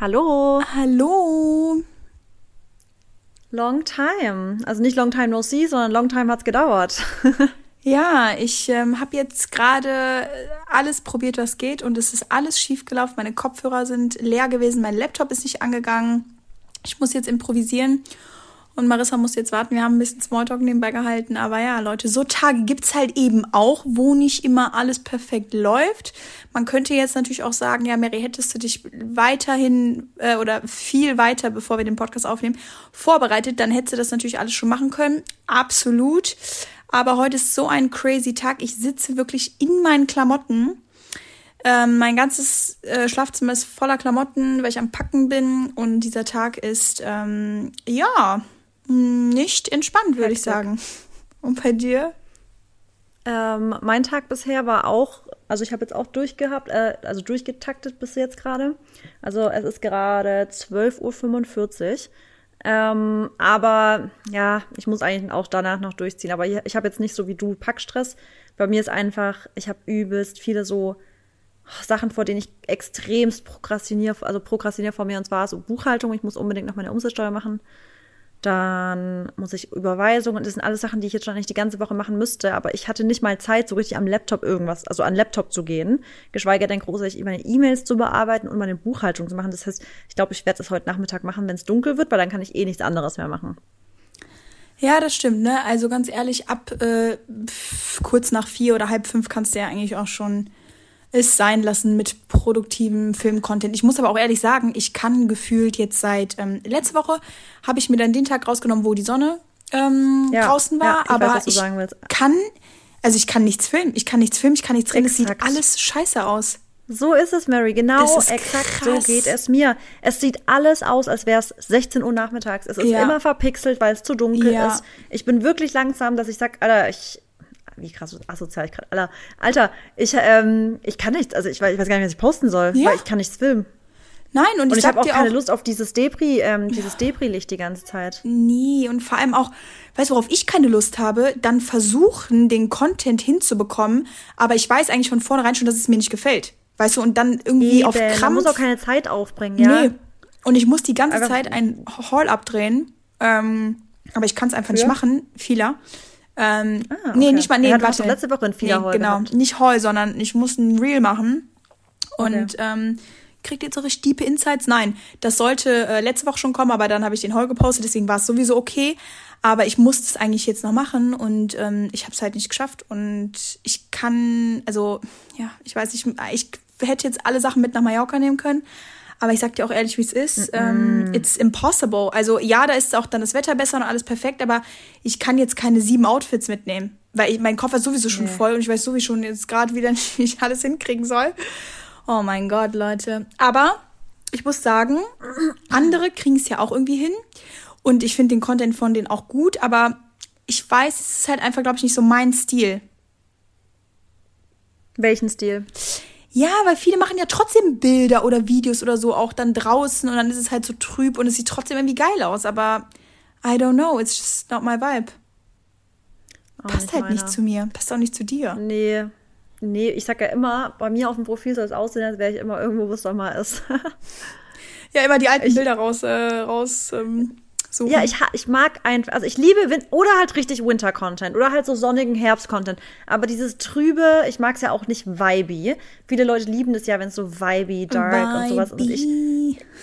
Hallo. Hallo. Long time. Also nicht long time no see, sondern long time hat's gedauert. ja, ich ähm, habe jetzt gerade alles probiert, was geht und es ist alles schief gelaufen. Meine Kopfhörer sind leer gewesen, mein Laptop ist nicht angegangen. Ich muss jetzt improvisieren und Marissa muss jetzt warten. Wir haben ein bisschen Smalltalk nebenbei gehalten. Aber ja, Leute, so Tage gibt's halt eben auch, wo nicht immer alles perfekt läuft. Man könnte jetzt natürlich auch sagen, ja, Mary, hättest du dich weiterhin äh, oder viel weiter, bevor wir den Podcast aufnehmen, vorbereitet, dann hättest du das natürlich alles schon machen können. Absolut. Aber heute ist so ein crazy Tag. Ich sitze wirklich in meinen Klamotten. Ähm, mein ganzes äh, Schlafzimmer ist voller Klamotten, weil ich am Packen bin. Und dieser Tag ist, ähm, ja, nicht entspannt, würde ich sagen. Und bei dir? Ähm, mein Tag bisher war auch, also ich habe jetzt auch durchgehabt, äh, also durchgetaktet bis jetzt gerade. Also es ist gerade 12.45 Uhr. Ähm, aber ja, ich muss eigentlich auch danach noch durchziehen. Aber ich, ich habe jetzt nicht so wie du Packstress. Bei mir ist einfach, ich habe übelst viele so Sachen, vor denen ich extremst prokrastiniere, also prokrastiniere vor mir. Und zwar so Buchhaltung. Ich muss unbedingt noch meine Umsatzsteuer machen. Dann muss ich Überweisungen. Das sind alles Sachen, die ich jetzt schon nicht die ganze Woche machen müsste. Aber ich hatte nicht mal Zeit, so richtig am Laptop irgendwas, also an Laptop zu gehen. Geschweige denn großartig meine E-Mails zu bearbeiten und meine Buchhaltung zu machen. Das heißt, ich glaube, ich werde das heute Nachmittag machen, wenn es dunkel wird, weil dann kann ich eh nichts anderes mehr machen. Ja, das stimmt, ne? Also ganz ehrlich, ab äh, kurz nach vier oder halb fünf kannst du ja eigentlich auch schon es sein lassen mit produktivem Filmcontent. Ich muss aber auch ehrlich sagen, ich kann gefühlt jetzt seit ähm, letzte Woche habe ich mir dann den Tag rausgenommen, wo die Sonne ähm, ja, draußen war, ja, ich aber weiß, ich kann also ich kann nichts filmen, ich kann nichts filmen, ich kann nichts drehen, es sieht alles scheiße aus. So ist es, Mary. Genau, exakt krass. so geht es mir. Es sieht alles aus, als wäre es 16 Uhr nachmittags. Es ist ja. immer verpixelt, weil es zu dunkel ja. ist. Ich bin wirklich langsam, dass ich sage, Alter, ich, wie krass asozial ich gerade. Alter, Alter, ich, ähm, ich kann nichts, also ich weiß, ich weiß gar nicht, was ich posten soll, ja. weil ich kann nichts filmen. Nein, und, und ich, ich habe auch keine auch, Lust auf dieses Debris, ähm, dieses ja. Debris-Licht die ganze Zeit. Nie. Und vor allem auch, weißt du, worauf ich keine Lust habe, dann versuchen, den Content hinzubekommen, aber ich weiß eigentlich von vornherein schon, dass es mir nicht gefällt. Weißt du, und dann irgendwie Eben, auf Krampf. Man muss auch keine Zeit aufbringen, ja. Nee. Und ich muss die ganze aber Zeit ein Haul abdrehen. Ähm, aber ich kann es einfach Für? nicht machen, vieler. Ähm, ah, okay. Nee, nicht mal, nee, warte. letzte Woche ein Fehler nee, Genau, gehabt. nicht Hall, sondern ich muss ein Reel machen. Und okay. ähm, kriegt ihr so richtig diepe Insights? Nein, das sollte äh, letzte Woche schon kommen, aber dann habe ich den Hall gepostet, deswegen war es sowieso okay. Aber ich musste es eigentlich jetzt noch machen und ähm, ich habe es halt nicht geschafft. Und ich kann, also ja, ich weiß nicht, ich hätte jetzt alle Sachen mit nach Mallorca nehmen können. Aber ich sag dir auch ehrlich, wie es ist. Mm -mm. Ähm, it's impossible. Also ja, da ist auch dann das Wetter besser und alles perfekt, aber ich kann jetzt keine sieben Outfits mitnehmen. Weil ich, mein Koffer ist sowieso schon nee. voll und ich weiß sowieso schon jetzt gerade wieder nicht, wie ich alles hinkriegen soll. Oh mein Gott, Leute. Aber ich muss sagen, andere kriegen es ja auch irgendwie hin. Und ich finde den Content von denen auch gut, aber ich weiß, es ist halt einfach, glaube ich, nicht so mein Stil. Welchen Stil? Ja, weil viele machen ja trotzdem Bilder oder Videos oder so auch dann draußen und dann ist es halt so trüb und es sieht trotzdem irgendwie geil aus, aber I don't know, it's just not my vibe. Auch Passt nicht halt meiner. nicht zu mir. Passt auch nicht zu dir. Nee. Nee, ich sag ja immer, bei mir auf dem Profil soll es aussehen, als wäre ich immer irgendwo, wo es Sommer ist. ja, immer die alten ich, Bilder raus, äh, raus ähm, suchen. Ja, ich, ich mag einfach, also ich liebe Win oder halt richtig Winter-Content oder halt so sonnigen Herbst-Content. Aber dieses trübe, ich mag es ja auch nicht vibey. Viele Leute lieben das ja, wenn es so vibey, dark vibey. und sowas. Und ich,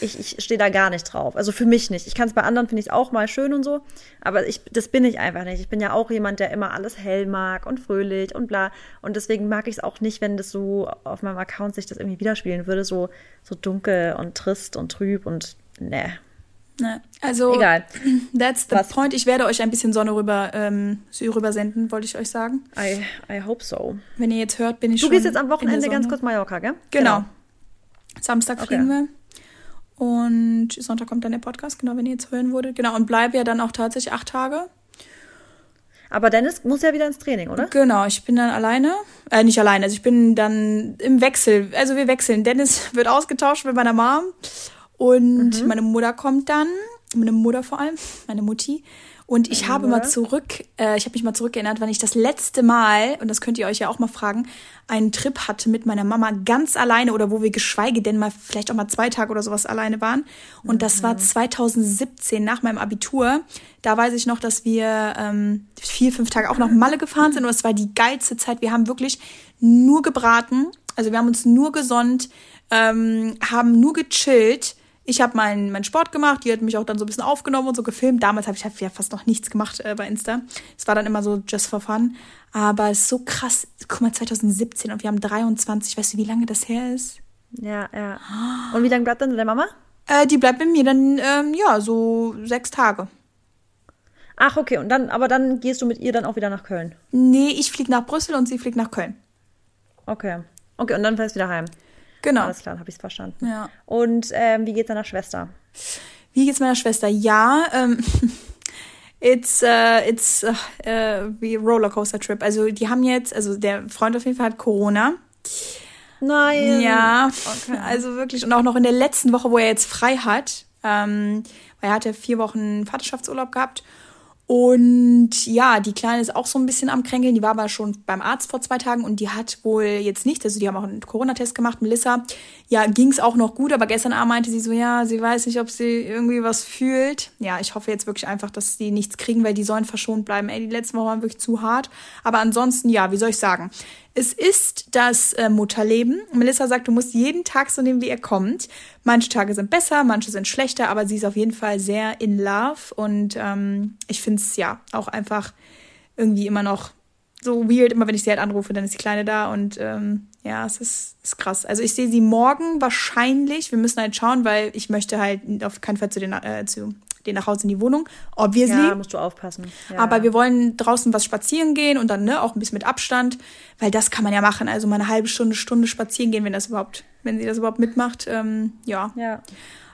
ich, ich stehe da gar nicht drauf. Also für mich nicht. Ich kann es bei anderen, finde ich es auch mal schön und so. Aber ich, das bin ich einfach nicht. Ich bin ja auch jemand, der immer alles hell mag und fröhlich und bla. Und deswegen mag ich es auch nicht, wenn das so auf meinem Account sich das irgendwie widerspielen würde. So, so dunkel und trist und trüb und ne. Ne, also, Egal. That's the Was? point. Ich werde euch ein bisschen Sonne rüber, ähm, rüber senden, wollte ich euch sagen. I, I hope so. Wenn ihr jetzt hört, bin ich du schon. Du gehst jetzt am Wochenende ganz kurz Mallorca, gell? Genau. genau. Samstag okay. fliegen wir. Und Sonntag kommt dann der Podcast, genau, wenn ihr jetzt hören würdet. Genau, und bleibe ja dann auch tatsächlich acht Tage. Aber Dennis muss ja wieder ins Training, oder? Genau, ich bin dann alleine. Äh, nicht alleine, also ich bin dann im Wechsel. Also wir wechseln. Dennis wird ausgetauscht mit meiner Mom und mhm. meine Mutter kommt dann, meine Mutter vor allem, meine Mutti. Und ich habe mal zurück, äh, ich habe mich mal zurückerinnert, wann ich das letzte Mal, und das könnt ihr euch ja auch mal fragen, einen Trip hatte mit meiner Mama ganz alleine oder wo wir geschweige denn mal vielleicht auch mal zwei Tage oder sowas alleine waren. Und das war 2017 nach meinem Abitur. Da weiß ich noch, dass wir ähm, vier, fünf Tage auch nach Malle gefahren sind und es war die geilste Zeit. Wir haben wirklich nur gebraten, also wir haben uns nur gesonnt, ähm, haben nur gechillt ich habe meinen mein Sport gemacht, die hat mich auch dann so ein bisschen aufgenommen und so gefilmt. Damals habe ich halt ja fast noch nichts gemacht äh, bei Insta. Es war dann immer so just for fun. Aber es ist so krass. Guck mal, 2017 und wir haben 23. Weißt du, wie lange das her ist? Ja, ja. Und wie lange bleibt dann deine Mama? Äh, die bleibt mit mir dann, ähm, ja, so sechs Tage. Ach, okay. Und dann, aber dann gehst du mit ihr dann auch wieder nach Köln? Nee, ich fliege nach Brüssel und sie fliegt nach Köln. Okay. Okay, und dann fährst du wieder heim. Genau. Alles klar, habe ich es verstanden. Ja. Und ähm, wie geht's deiner Schwester? Wie geht's meiner Schwester? Ja, ähm, it's, uh, it's uh, wie Rollercoaster Trip. Also die haben jetzt, also der Freund auf jeden Fall hat Corona. Nein. Ja, okay. also wirklich. Und auch noch in der letzten Woche, wo er jetzt frei hat, ähm, weil er hatte vier Wochen Vaterschaftsurlaub gehabt und ja, die Kleine ist auch so ein bisschen am Kränkeln. Die war aber schon beim Arzt vor zwei Tagen und die hat wohl jetzt nichts. Also die haben auch einen Corona-Test gemacht. Melissa, ja, ging's auch noch gut, aber gestern Abend meinte sie so, ja, sie weiß nicht, ob sie irgendwie was fühlt. Ja, ich hoffe jetzt wirklich einfach, dass die nichts kriegen, weil die sollen verschont bleiben. Ey, die letzten Wochen waren wirklich zu hart. Aber ansonsten, ja, wie soll ich sagen? Es ist das äh, Mutterleben. Melissa sagt, du musst jeden Tag so nehmen, wie er kommt. Manche Tage sind besser, manche sind schlechter, aber sie ist auf jeden Fall sehr in love und ähm, ich finde es ja auch einfach irgendwie immer noch so weird. Immer wenn ich sie halt anrufe, dann ist die Kleine da und ähm, ja, es ist, ist krass. Also ich sehe sie morgen wahrscheinlich. Wir müssen halt schauen, weil ich möchte halt auf keinen Fall zu den äh, zu den nach Hause in die Wohnung. Obviously. Ja, musst du aufpassen. Ja. Aber wir wollen draußen was spazieren gehen und dann ne, auch ein bisschen mit Abstand, weil das kann man ja machen. Also mal eine halbe Stunde, Stunde spazieren gehen, wenn das überhaupt, wenn sie das überhaupt mitmacht. Ähm, ja. Ja.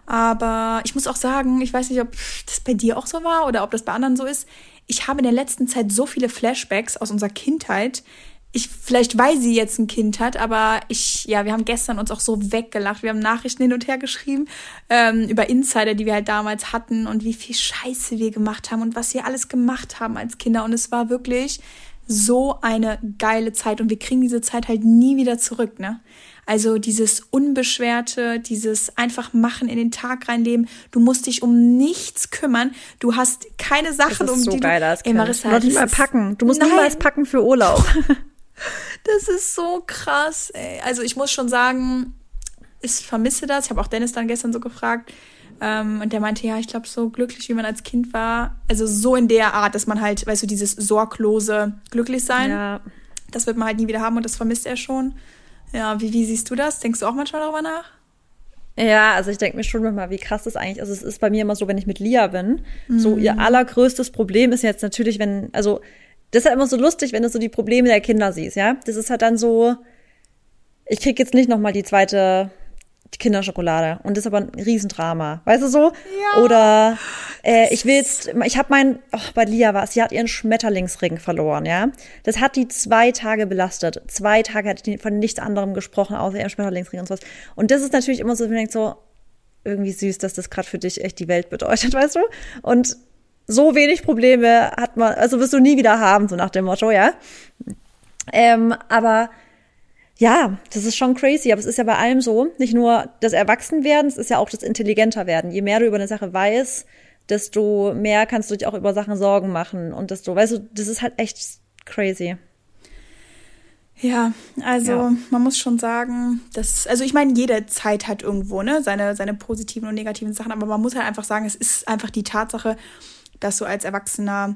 Aber ich muss auch sagen, ich weiß nicht, ob das bei dir auch so war oder ob das bei anderen so ist. Ich habe in der letzten Zeit so viele Flashbacks aus unserer Kindheit, ich, vielleicht weil sie jetzt ein Kind hat, aber ich, ja, wir haben gestern uns auch so weggelacht. Wir haben Nachrichten hin und her geschrieben ähm, über Insider, die wir halt damals hatten und wie viel Scheiße wir gemacht haben und was wir alles gemacht haben als Kinder. Und es war wirklich so eine geile Zeit und wir kriegen diese Zeit halt nie wieder zurück, ne? Also dieses Unbeschwerte, dieses einfach machen in den Tag reinleben. Du musst dich um nichts kümmern. Du hast keine Sachen, das ist um so die geil du. Ey. Marissa, Noch nicht mal packen. Du musst niemals packen für Urlaub. Das ist so krass, ey. Also ich muss schon sagen, ich vermisse das. Ich habe auch Dennis dann gestern so gefragt. Ähm, und der meinte, ja, ich glaube, so glücklich, wie man als Kind war. Also so in der Art, dass man halt, weißt du, dieses sorglose Glücklichsein, ja. das wird man halt nie wieder haben und das vermisst er schon. Ja, wie, wie siehst du das? Denkst du auch manchmal darüber nach? Ja, also ich denke mir schon manchmal, wie krass das eigentlich ist. Also es ist bei mir immer so, wenn ich mit Lia bin, so ihr allergrößtes Problem ist jetzt natürlich, wenn, also das ist ja immer so lustig, wenn du so die Probleme der Kinder siehst, ja. Das ist halt dann so, ich krieg jetzt nicht noch mal die zweite Kinderschokolade und das ist aber ein Riesendrama, weißt du so? Ja. Oder äh, ich will jetzt, ich habe mein, oh, bei Lia war es, sie hat ihren Schmetterlingsring verloren, ja. Das hat die zwei Tage belastet. Zwei Tage hat die von nichts anderem gesprochen, außer ihrem Schmetterlingsring und sowas. Und das ist natürlich immer so, wenn man denkt so, irgendwie süß, dass das gerade für dich echt die Welt bedeutet, weißt du? Und so wenig Probleme hat man, also wirst du nie wieder haben, so nach dem Motto, ja. Ähm, aber ja, das ist schon crazy, aber es ist ja bei allem so, nicht nur das Erwachsenwerden, es ist ja auch das intelligenter werden. Je mehr du über eine Sache weißt, desto mehr kannst du dich auch über Sachen Sorgen machen und desto, weißt du, das ist halt echt crazy. Ja, also Ja. man muss schon sagen, dass, also ich meine, jede Zeit hat irgendwo, ne, seine, seine positiven und negativen Sachen, aber man muss halt einfach sagen, es ist einfach die Tatsache, dass du als Erwachsener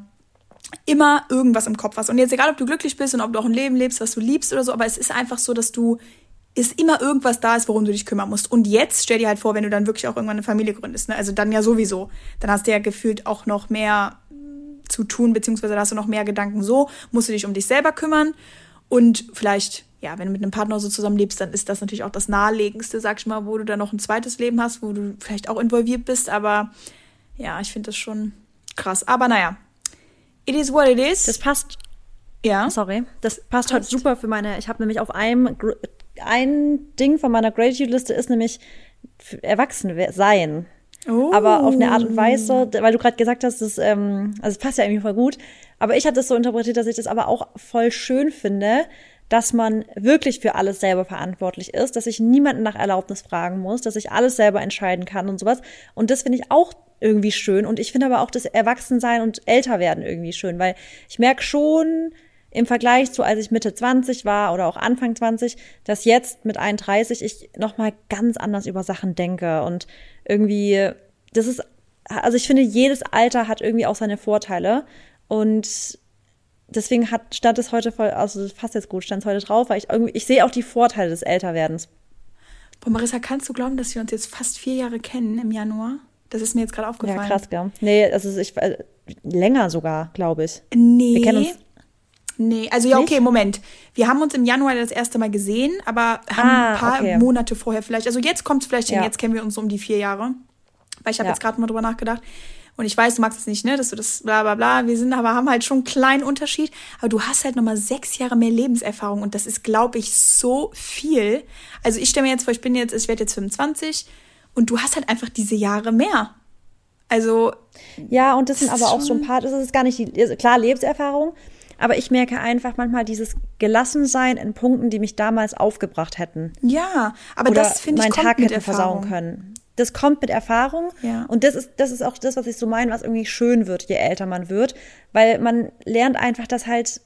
immer irgendwas im Kopf hast. Und jetzt egal, ob du glücklich bist und ob du auch ein Leben lebst, was du liebst oder so, aber es ist einfach so, dass du, es immer irgendwas da ist, worum du dich kümmern musst. Und jetzt stell dir halt vor, wenn du dann wirklich auch irgendwann eine Familie gründest, ne, also dann ja sowieso, dann hast du ja gefühlt auch noch mehr zu tun, beziehungsweise hast du noch mehr Gedanken. So, musst du dich um dich selber kümmern. Und vielleicht, ja, wenn du mit einem Partner so zusammenlebst, dann ist das natürlich auch das naheliegendste, sag ich mal, wo du dann noch ein zweites Leben hast, wo du vielleicht auch involviert bist, aber ja, ich finde das schon krass. Aber naja, it is what it is. Das passt, ja. sorry, das passt heute Passt. super für meine, ich habe nämlich auf einem, ein Ding von meiner Gratitude-Liste ist nämlich Erwachsen sein. Oh. Aber auf eine Art und Weise, weil du gerade gesagt hast, das, ähm, also es passt ja irgendwie voll gut. Aber ich hatte es so interpretiert, dass ich das aber auch voll schön finde, dass man wirklich für alles selber verantwortlich ist, dass ich niemanden nach Erlaubnis fragen muss, dass ich alles selber entscheiden kann und sowas. Und das finde ich auch irgendwie schön. Und ich finde aber auch das Erwachsensein und Älterwerden irgendwie schön, weil ich merke schon im Vergleich zu, als ich Mitte 20 war oder auch Anfang 20, dass jetzt mit 31 ich nochmal ganz anders über Sachen denke und irgendwie, das ist, also ich finde, jedes Alter hat irgendwie auch seine Vorteile und deswegen hat, stand es heute voll, also das passt jetzt gut, stand es heute drauf, weil ich irgendwie, ich sehe auch die Vorteile des Älterwerdens. Boah, Marissa, kannst du glauben, dass wir uns jetzt fast vier Jahre kennen im Januar? Das ist mir jetzt gerade aufgefallen. Ja, krass, gell. Nee, also ich, äh, länger sogar, glaube ich. Nee. Wir kennen uns. Nee, also ja, okay, Moment. Wir haben uns im Januar das erste Mal gesehen, aber haben Ah, ein paar okay. Monate vorher vielleicht. Also jetzt kommt es vielleicht hin, Ja. jetzt kennen wir uns um die vier Jahre. Weil ich habe Ja. jetzt gerade mal drüber nachgedacht. Und ich weiß, du magst es nicht, ne, dass du das bla bla bla. Wir sind aber haben halt schon einen kleinen Unterschied. Aber du hast halt nochmal sechs Jahre mehr Lebenserfahrung und das ist, glaube ich, so viel. Also ich stelle mir jetzt vor, ich bin jetzt, ich werde jetzt 25 und du hast halt einfach diese Jahre mehr. Also Ja, und das sind Das aber ist auch so ein paar, das ist gar nicht die, also klar, Lebenserfahrung, aber ich merke einfach manchmal dieses Gelassensein in Punkten, die mich damals aufgebracht hätten. ja, aber das finde ich meinen kommt Tag mit hätten versauen Erfahrung. können. Das kommt mit Erfahrung. Ja. Und das ist, das ist auch das, was ich so meine, was irgendwie schön wird, je älter man wird. Weil man lernt einfach, dass halt,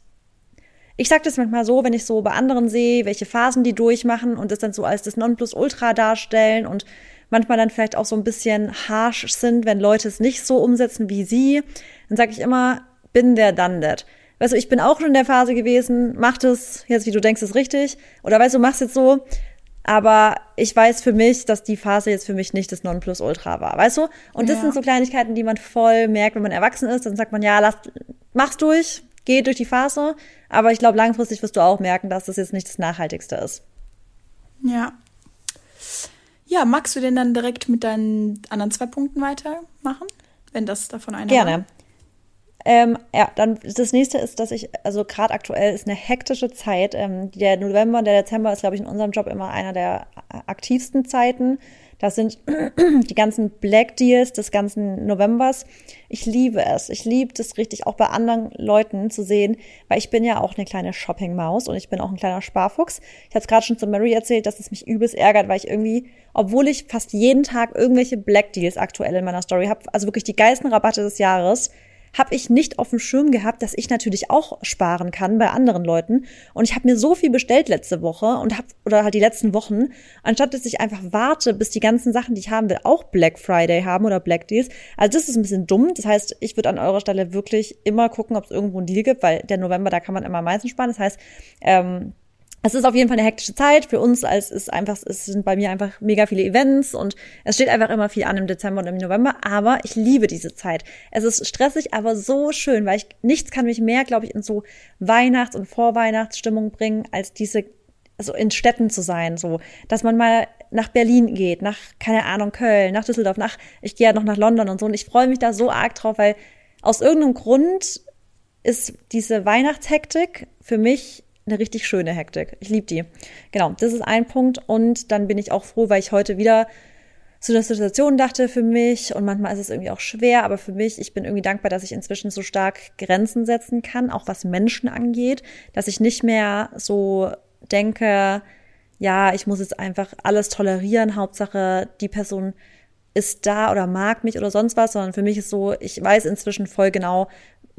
ich sag das manchmal so, wenn ich so bei anderen sehe, welche Phasen die durchmachen und das dann so als das Nonplusultra darstellen und manchmal dann vielleicht auch so ein bisschen harsh sind, wenn Leute es nicht so umsetzen wie sie, dann sage ich immer, bin der done that. Weißt du, ich bin auch schon in der Phase gewesen, mach das jetzt, wie du denkst, ist richtig. Oder weißt du, mach's jetzt so. Aber ich weiß für mich, dass die Phase jetzt für mich nicht das Nonplusultra war, weißt du? Und das Ja. sind so Kleinigkeiten, die man voll merkt, wenn man erwachsen ist. Dann sagt man, ja, lass, mach's durch, geh durch die Phase. Aber ich glaube, langfristig wirst du auch merken, dass das jetzt nicht das Nachhaltigste ist. Ja. Ja, magst du denn dann direkt mit deinen anderen zwei Punkten weitermachen? Wenn das davon einer war? Ähm, ja, dann das nächste ist, dass ich, also gerade aktuell ist eine hektische Zeit. Ähm, der November und der Dezember ist, glaube ich, in unserem Job immer einer der aktivsten Zeiten. Das sind die ganzen Black Deals des ganzen Novembers. Ich liebe es. Ich liebe das richtig, auch bei anderen Leuten zu sehen, weil ich bin ja auch eine kleine Shopping-Maus und ich bin auch ein kleiner Sparfuchs. Ich habe es gerade schon zu Mary erzählt, dass es mich übelst ärgert, weil ich irgendwie, obwohl ich fast jeden Tag irgendwelche Black Deals aktuell in meiner Story habe, also wirklich die geilsten Rabatte des Jahres, habe ich nicht auf dem Schirm gehabt, dass ich natürlich auch sparen kann bei anderen Leuten. Und ich habe mir so viel bestellt letzte Woche und habe oder halt die letzten Wochen, anstatt dass ich einfach warte, bis die ganzen Sachen, die ich haben will, auch Black Friday haben oder Black Deals. Also das ist ein bisschen dumm. Das heißt, ich würde an eurer Stelle wirklich immer gucken, ob es irgendwo einen Deal gibt, weil der November, da kann man immer am meisten sparen. Das heißt, ähm, es ist auf jeden Fall eine hektische Zeit für uns, als es einfach, es sind bei mir einfach mega viele Events und es steht einfach immer viel an im Dezember und im November. Aber ich liebe diese Zeit. Es ist stressig, aber so schön, weil ich nichts kann mich mehr, glaube ich, in so Weihnachts- und Vorweihnachtsstimmung bringen, als diese, also in Städten zu sein, so, dass man mal nach Berlin geht, nach, keine Ahnung, Köln, nach Düsseldorf, nach, ich gehe ja noch nach London und so. Und ich freue mich da so arg drauf, weil aus irgendeinem Grund ist diese Weihnachtshektik für mich eine richtig schöne Hektik. Ich liebe die. Genau, das ist ein Punkt. Und dann bin ich auch froh, weil ich heute wieder zu einer Situation dachte für mich. Und manchmal ist es irgendwie auch schwer, aber für mich, ich bin irgendwie dankbar, dass ich inzwischen so stark Grenzen setzen kann, auch was Menschen angeht, dass ich nicht mehr so denke, ja, ich muss jetzt einfach alles tolerieren. Hauptsache, die Person ist da oder mag mich oder sonst was, sondern für mich ist so, ich weiß inzwischen voll genau,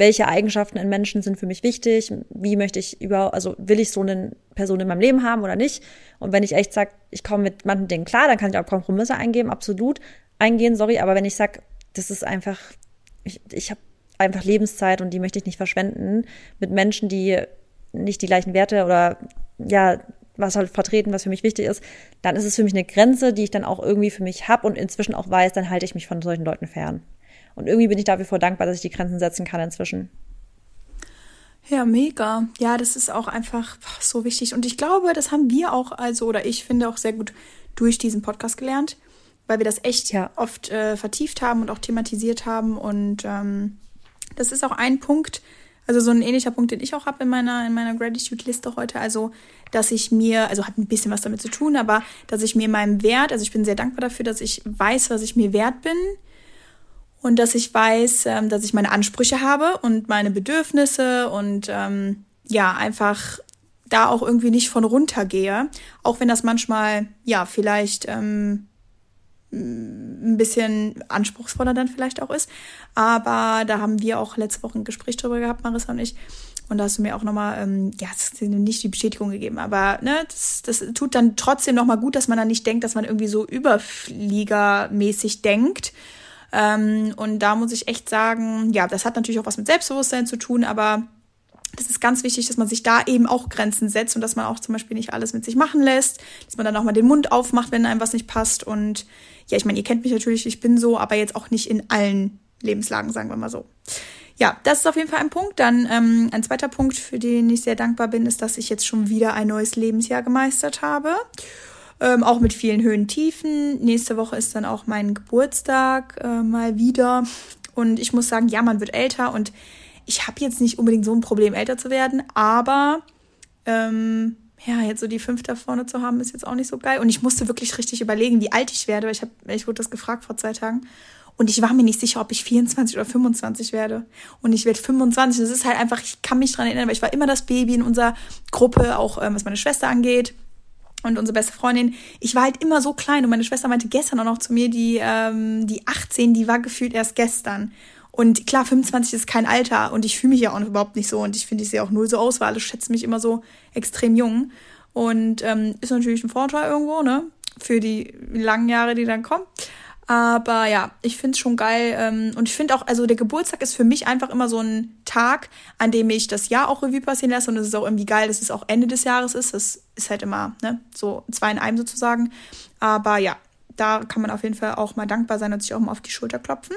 welche Eigenschaften in Menschen sind für mich wichtig, wie möchte ich über, also will ich so eine Person in meinem Leben haben oder nicht. Und wenn ich echt sage, ich komme mit manchen Dingen klar, dann kann ich auch Kompromisse eingeben, absolut eingehen, sorry, aber wenn ich sage, das ist einfach, ich, ich habe einfach Lebenszeit und die möchte ich nicht verschwenden mit Menschen, die nicht die gleichen Werte oder ja, was halt vertreten, was für mich wichtig ist, dann ist es für mich eine Grenze, die ich dann auch irgendwie für mich habe und inzwischen auch weiß, dann halte ich mich von solchen Leuten fern. Und irgendwie bin ich dafür vor dankbar, dass ich die Grenzen setzen kann inzwischen. Ja, mega. Ja, das ist auch einfach so wichtig. Und ich glaube, das haben wir auch, also, oder ich finde auch sehr gut durch diesen Podcast gelernt, weil wir das echt Ja. oft äh, vertieft haben und auch thematisiert haben. Und ähm, das ist auch ein Punkt, Also so ein ähnlicher Punkt, den ich auch habe in meiner, in meiner Gratitude-Liste heute. Also, dass ich mir, also hat ein bisschen was damit zu tun, aber dass ich mir meinem Wert, also ich bin sehr dankbar dafür, dass ich weiß, was ich mir wert bin und dass ich weiß, ähm, dass ich meine Ansprüche habe und meine Bedürfnisse und ähm, ja, einfach da auch irgendwie nicht von runtergehe. Auch wenn das manchmal, ja, vielleicht ähm, ein bisschen anspruchsvoller dann vielleicht auch ist. Aber da haben wir auch letzte Woche ein Gespräch drüber gehabt, Marissa und ich. Und da hast du mir auch nochmal, ähm, ja, nicht die Bestätigung gegeben, aber ne, das, das tut dann trotzdem nochmal gut, dass man dann nicht denkt, dass man irgendwie so überfliegermäßig denkt. Ähm, und da muss ich echt sagen, ja, das hat natürlich auch was mit Selbstbewusstsein zu tun, aber das ist ganz wichtig, dass man sich da eben auch Grenzen setzt und dass man auch zum Beispiel nicht alles mit sich machen lässt, dass man dann auch mal den Mund aufmacht, wenn einem was nicht passt. Und ja, ich meine, ihr kennt mich natürlich, ich bin so, aber jetzt auch nicht in allen Lebenslagen, sagen wir mal so. Ja, das ist auf jeden Fall ein Punkt. Dann ähm, ein zweiter Punkt, für den ich sehr dankbar bin, ist, dass ich jetzt schon wieder ein neues Lebensjahr gemeistert habe. Ähm, auch mit vielen Höhen, Tiefen. Nächste Woche ist dann auch mein Geburtstag äh, mal wieder. Und ich muss sagen, ja, man wird älter und ich habe jetzt nicht unbedingt so ein Problem, älter zu werden, aber ähm, ja, jetzt so die fünf da vorne zu haben, ist jetzt auch nicht so geil. Und ich musste wirklich richtig überlegen, wie alt ich werde, ich, hab, ich wurde das gefragt vor zwei Tagen. Und ich war mir nicht sicher, ob ich 24 oder 25 werde. Und ich werde 25. Das ist halt einfach, ich kann mich dran erinnern, weil ich war immer das Baby in unserer Gruppe, auch ähm, was meine Schwester angeht und unsere beste Freundin. Ich war halt immer so klein und meine Schwester meinte gestern auch noch zu mir, die, ähm, die 18, die war gefühlt erst gestern. Und klar, 25 ist kein Alter und ich fühle mich ja auch überhaupt nicht so und ich finde, ich sehe auch null so aus, weil alle schätzen mich immer so extrem jung. Und ähm, ist natürlich ein Vorteil irgendwo, ne? Für die langen Jahre, die dann kommen. Aber ja, ich finde es schon geil. Ähm, und ich finde auch, also der Geburtstag ist für mich einfach immer so ein Tag, an dem ich das Jahr auch Revue passieren lasse. Und es ist auch irgendwie geil, dass es auch Ende des Jahres ist. Das ist halt immer, ne, so zwei in einem sozusagen. Aber ja, da kann man auf jeden Fall auch mal dankbar sein und sich auch mal auf die Schulter klopfen.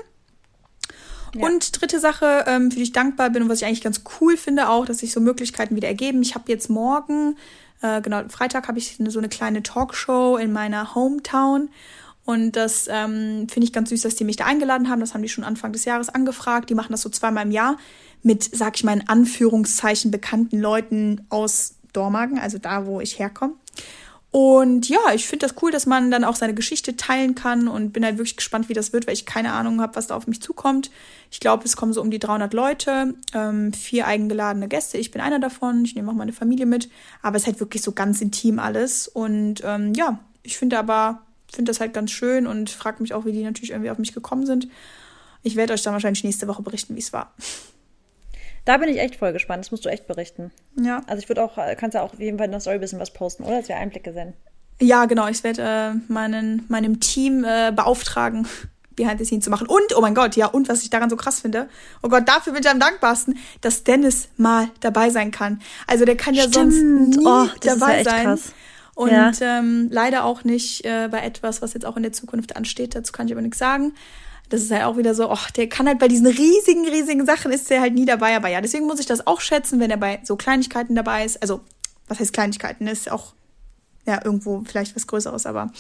Ja. Und dritte Sache, ähm, für die ich dankbar bin und was ich eigentlich ganz cool finde auch, dass sich so Möglichkeiten wieder ergeben. Ich habe jetzt morgen, äh, genau, Freitag habe ich so eine kleine Talkshow in meiner Hometown. Und das ähm, finde ich ganz süß, dass die mich da eingeladen haben. Das haben die schon Anfang des Jahres angefragt. Die machen das so zweimal im Jahr mit, sag ich mal, in Anführungszeichen bekannten Leuten aus Dormagen, also da, wo ich herkomme. Und ja, ich finde das cool, dass man dann auch seine Geschichte teilen kann und bin halt wirklich gespannt, wie das wird, weil ich keine Ahnung habe, was da auf mich zukommt. Ich glaube, es kommen so um die 300 Leute, ähm, vier eigengeladene Gäste. Ich bin einer davon. Ich nehme auch meine Familie mit. Aber es ist halt wirklich so ganz intim alles. Und ähm, ja, ich finde aber, finde das halt ganz schön und frage mich auch, wie die natürlich irgendwie auf mich gekommen sind. Ich werde euch dann wahrscheinlich nächste Woche berichten, wie es war. Da bin ich echt voll gespannt. Das musst du echt berichten. Ja. Also ich würde auch, kannst ja auch auf jeden Fall in der Story ein bisschen was posten, oder? Dass wir Einblicke sehen. Ja, genau. Ich werde äh, meinen, meinem Team äh, beauftragen, Behind the Scenes zu machen. Und, oh mein Gott, ja, und was ich daran so krass finde, oh Gott, dafür bin ich am dankbarsten, dass Dennis mal dabei sein kann. Also der kann ja Stimmt. sonst nie oh, dabei ja sein. Krass. Und ja. ähm, leider auch nicht äh, bei etwas, was jetzt auch in der Zukunft ansteht. Dazu kann ich aber nichts sagen das ist halt auch wieder so, ach, der kann halt bei diesen riesigen, riesigen Sachen ist der halt nie dabei. Aber ja, deswegen muss ich das auch schätzen, wenn er bei so Kleinigkeiten dabei ist. Also, was heißt Kleinigkeiten? Das ist auch, ja, irgendwo vielleicht was Größeres, aber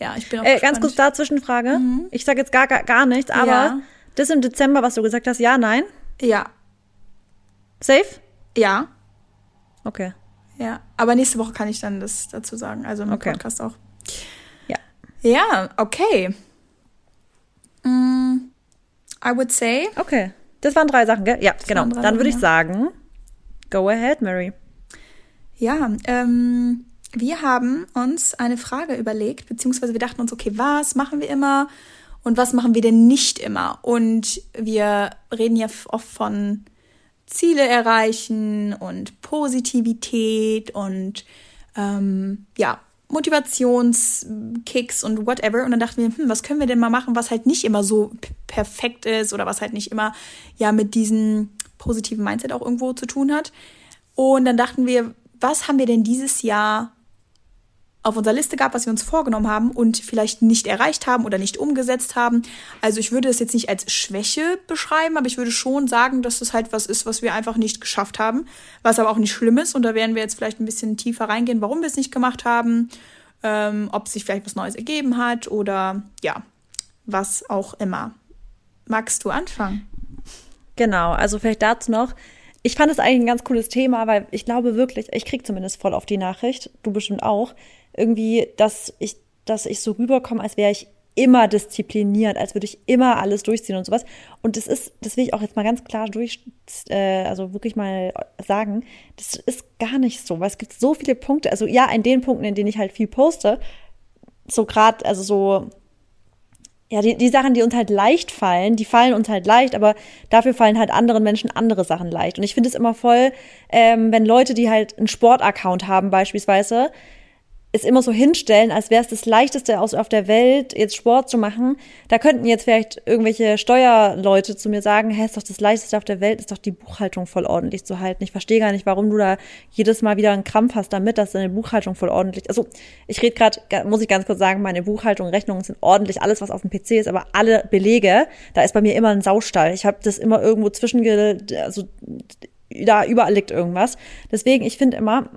ja, ich bin auch äh, Ganz kurz dazwischen Frage. Mhm. Ich sage jetzt gar, gar, gar nichts, aber ja. das im Dezember, was du gesagt hast, ja, nein? Ja. Safe? Ja. Okay. Ja, aber nächste Woche kann ich dann das dazu sagen, also im okay. Podcast auch. Ja. Ja, okay. Mm, I would say. Okay. Das waren drei Sachen, gell? Ja, das genau. Dann würde ich sagen, go ahead, Mary. Ja, ähm, wir haben uns eine Frage überlegt, beziehungsweise wir dachten uns, okay, was machen wir immer und was machen wir denn nicht immer? Und wir reden ja oft von Ziele erreichen und Positivität und ähm, ja, Motivationskicks und whatever. Und dann dachten wir, hm, was können wir denn mal machen, was halt nicht immer so perfekt ist oder was halt nicht immer ja mit diesem positiven Mindset auch irgendwo zu tun hat. Und dann dachten wir, was haben wir denn dieses Jahr auf unserer Liste gab, was wir uns vorgenommen haben und vielleicht nicht erreicht haben oder nicht umgesetzt haben. Also ich würde es jetzt nicht als Schwäche beschreiben, aber ich würde schon sagen, dass das halt was ist, was wir einfach nicht geschafft haben, was aber auch nicht schlimm ist. Und da werden wir jetzt vielleicht ein bisschen tiefer reingehen, warum wir es nicht gemacht haben, ähm, ob sich vielleicht was Neues ergeben hat oder ja, was auch immer. Magst du anfangen? Genau, also vielleicht dazu noch, ich fand es eigentlich ein ganz cooles Thema, weil ich glaube wirklich, ich krieg zumindest voll auf die Nachricht, du bestimmt auch, irgendwie, dass ich, dass ich so rüberkomme, als wäre ich immer diszipliniert, als würde ich immer alles durchziehen und sowas. Und das ist, das will ich auch jetzt mal ganz klar durch, äh, also wirklich mal sagen, das ist gar nicht so, weil es gibt so viele Punkte. Also ja, in den Punkten, in denen ich halt viel poste, so gerade, also so, ja, die, die Sachen, die uns halt leicht fallen, die fallen uns halt leicht, aber dafür fallen halt anderen Menschen andere Sachen leicht. Und ich finde es immer voll, ähm, wenn Leute, die halt einen Sportaccount haben beispielsweise, es immer so hinstellen, als wäre es das Leichteste aus auf der Welt, jetzt Sport zu machen. Da könnten jetzt vielleicht irgendwelche Steuerleute zu mir sagen, hä, ist doch das Leichteste auf der Welt, ist doch die Buchhaltung voll ordentlich zu halten. Ich verstehe gar nicht, warum du da jedes Mal wieder einen Krampf hast damit, dass deine Buchhaltung voll ordentlich. Also ich rede gerade, muss ich ganz kurz sagen, meine Buchhaltung, Rechnungen sind ordentlich, alles was auf dem PC ist, aber alle Belege, da ist bei mir immer ein Saustall. Ich habe das immer irgendwo zwischen, also da überall liegt irgendwas. Deswegen, ich finde immer,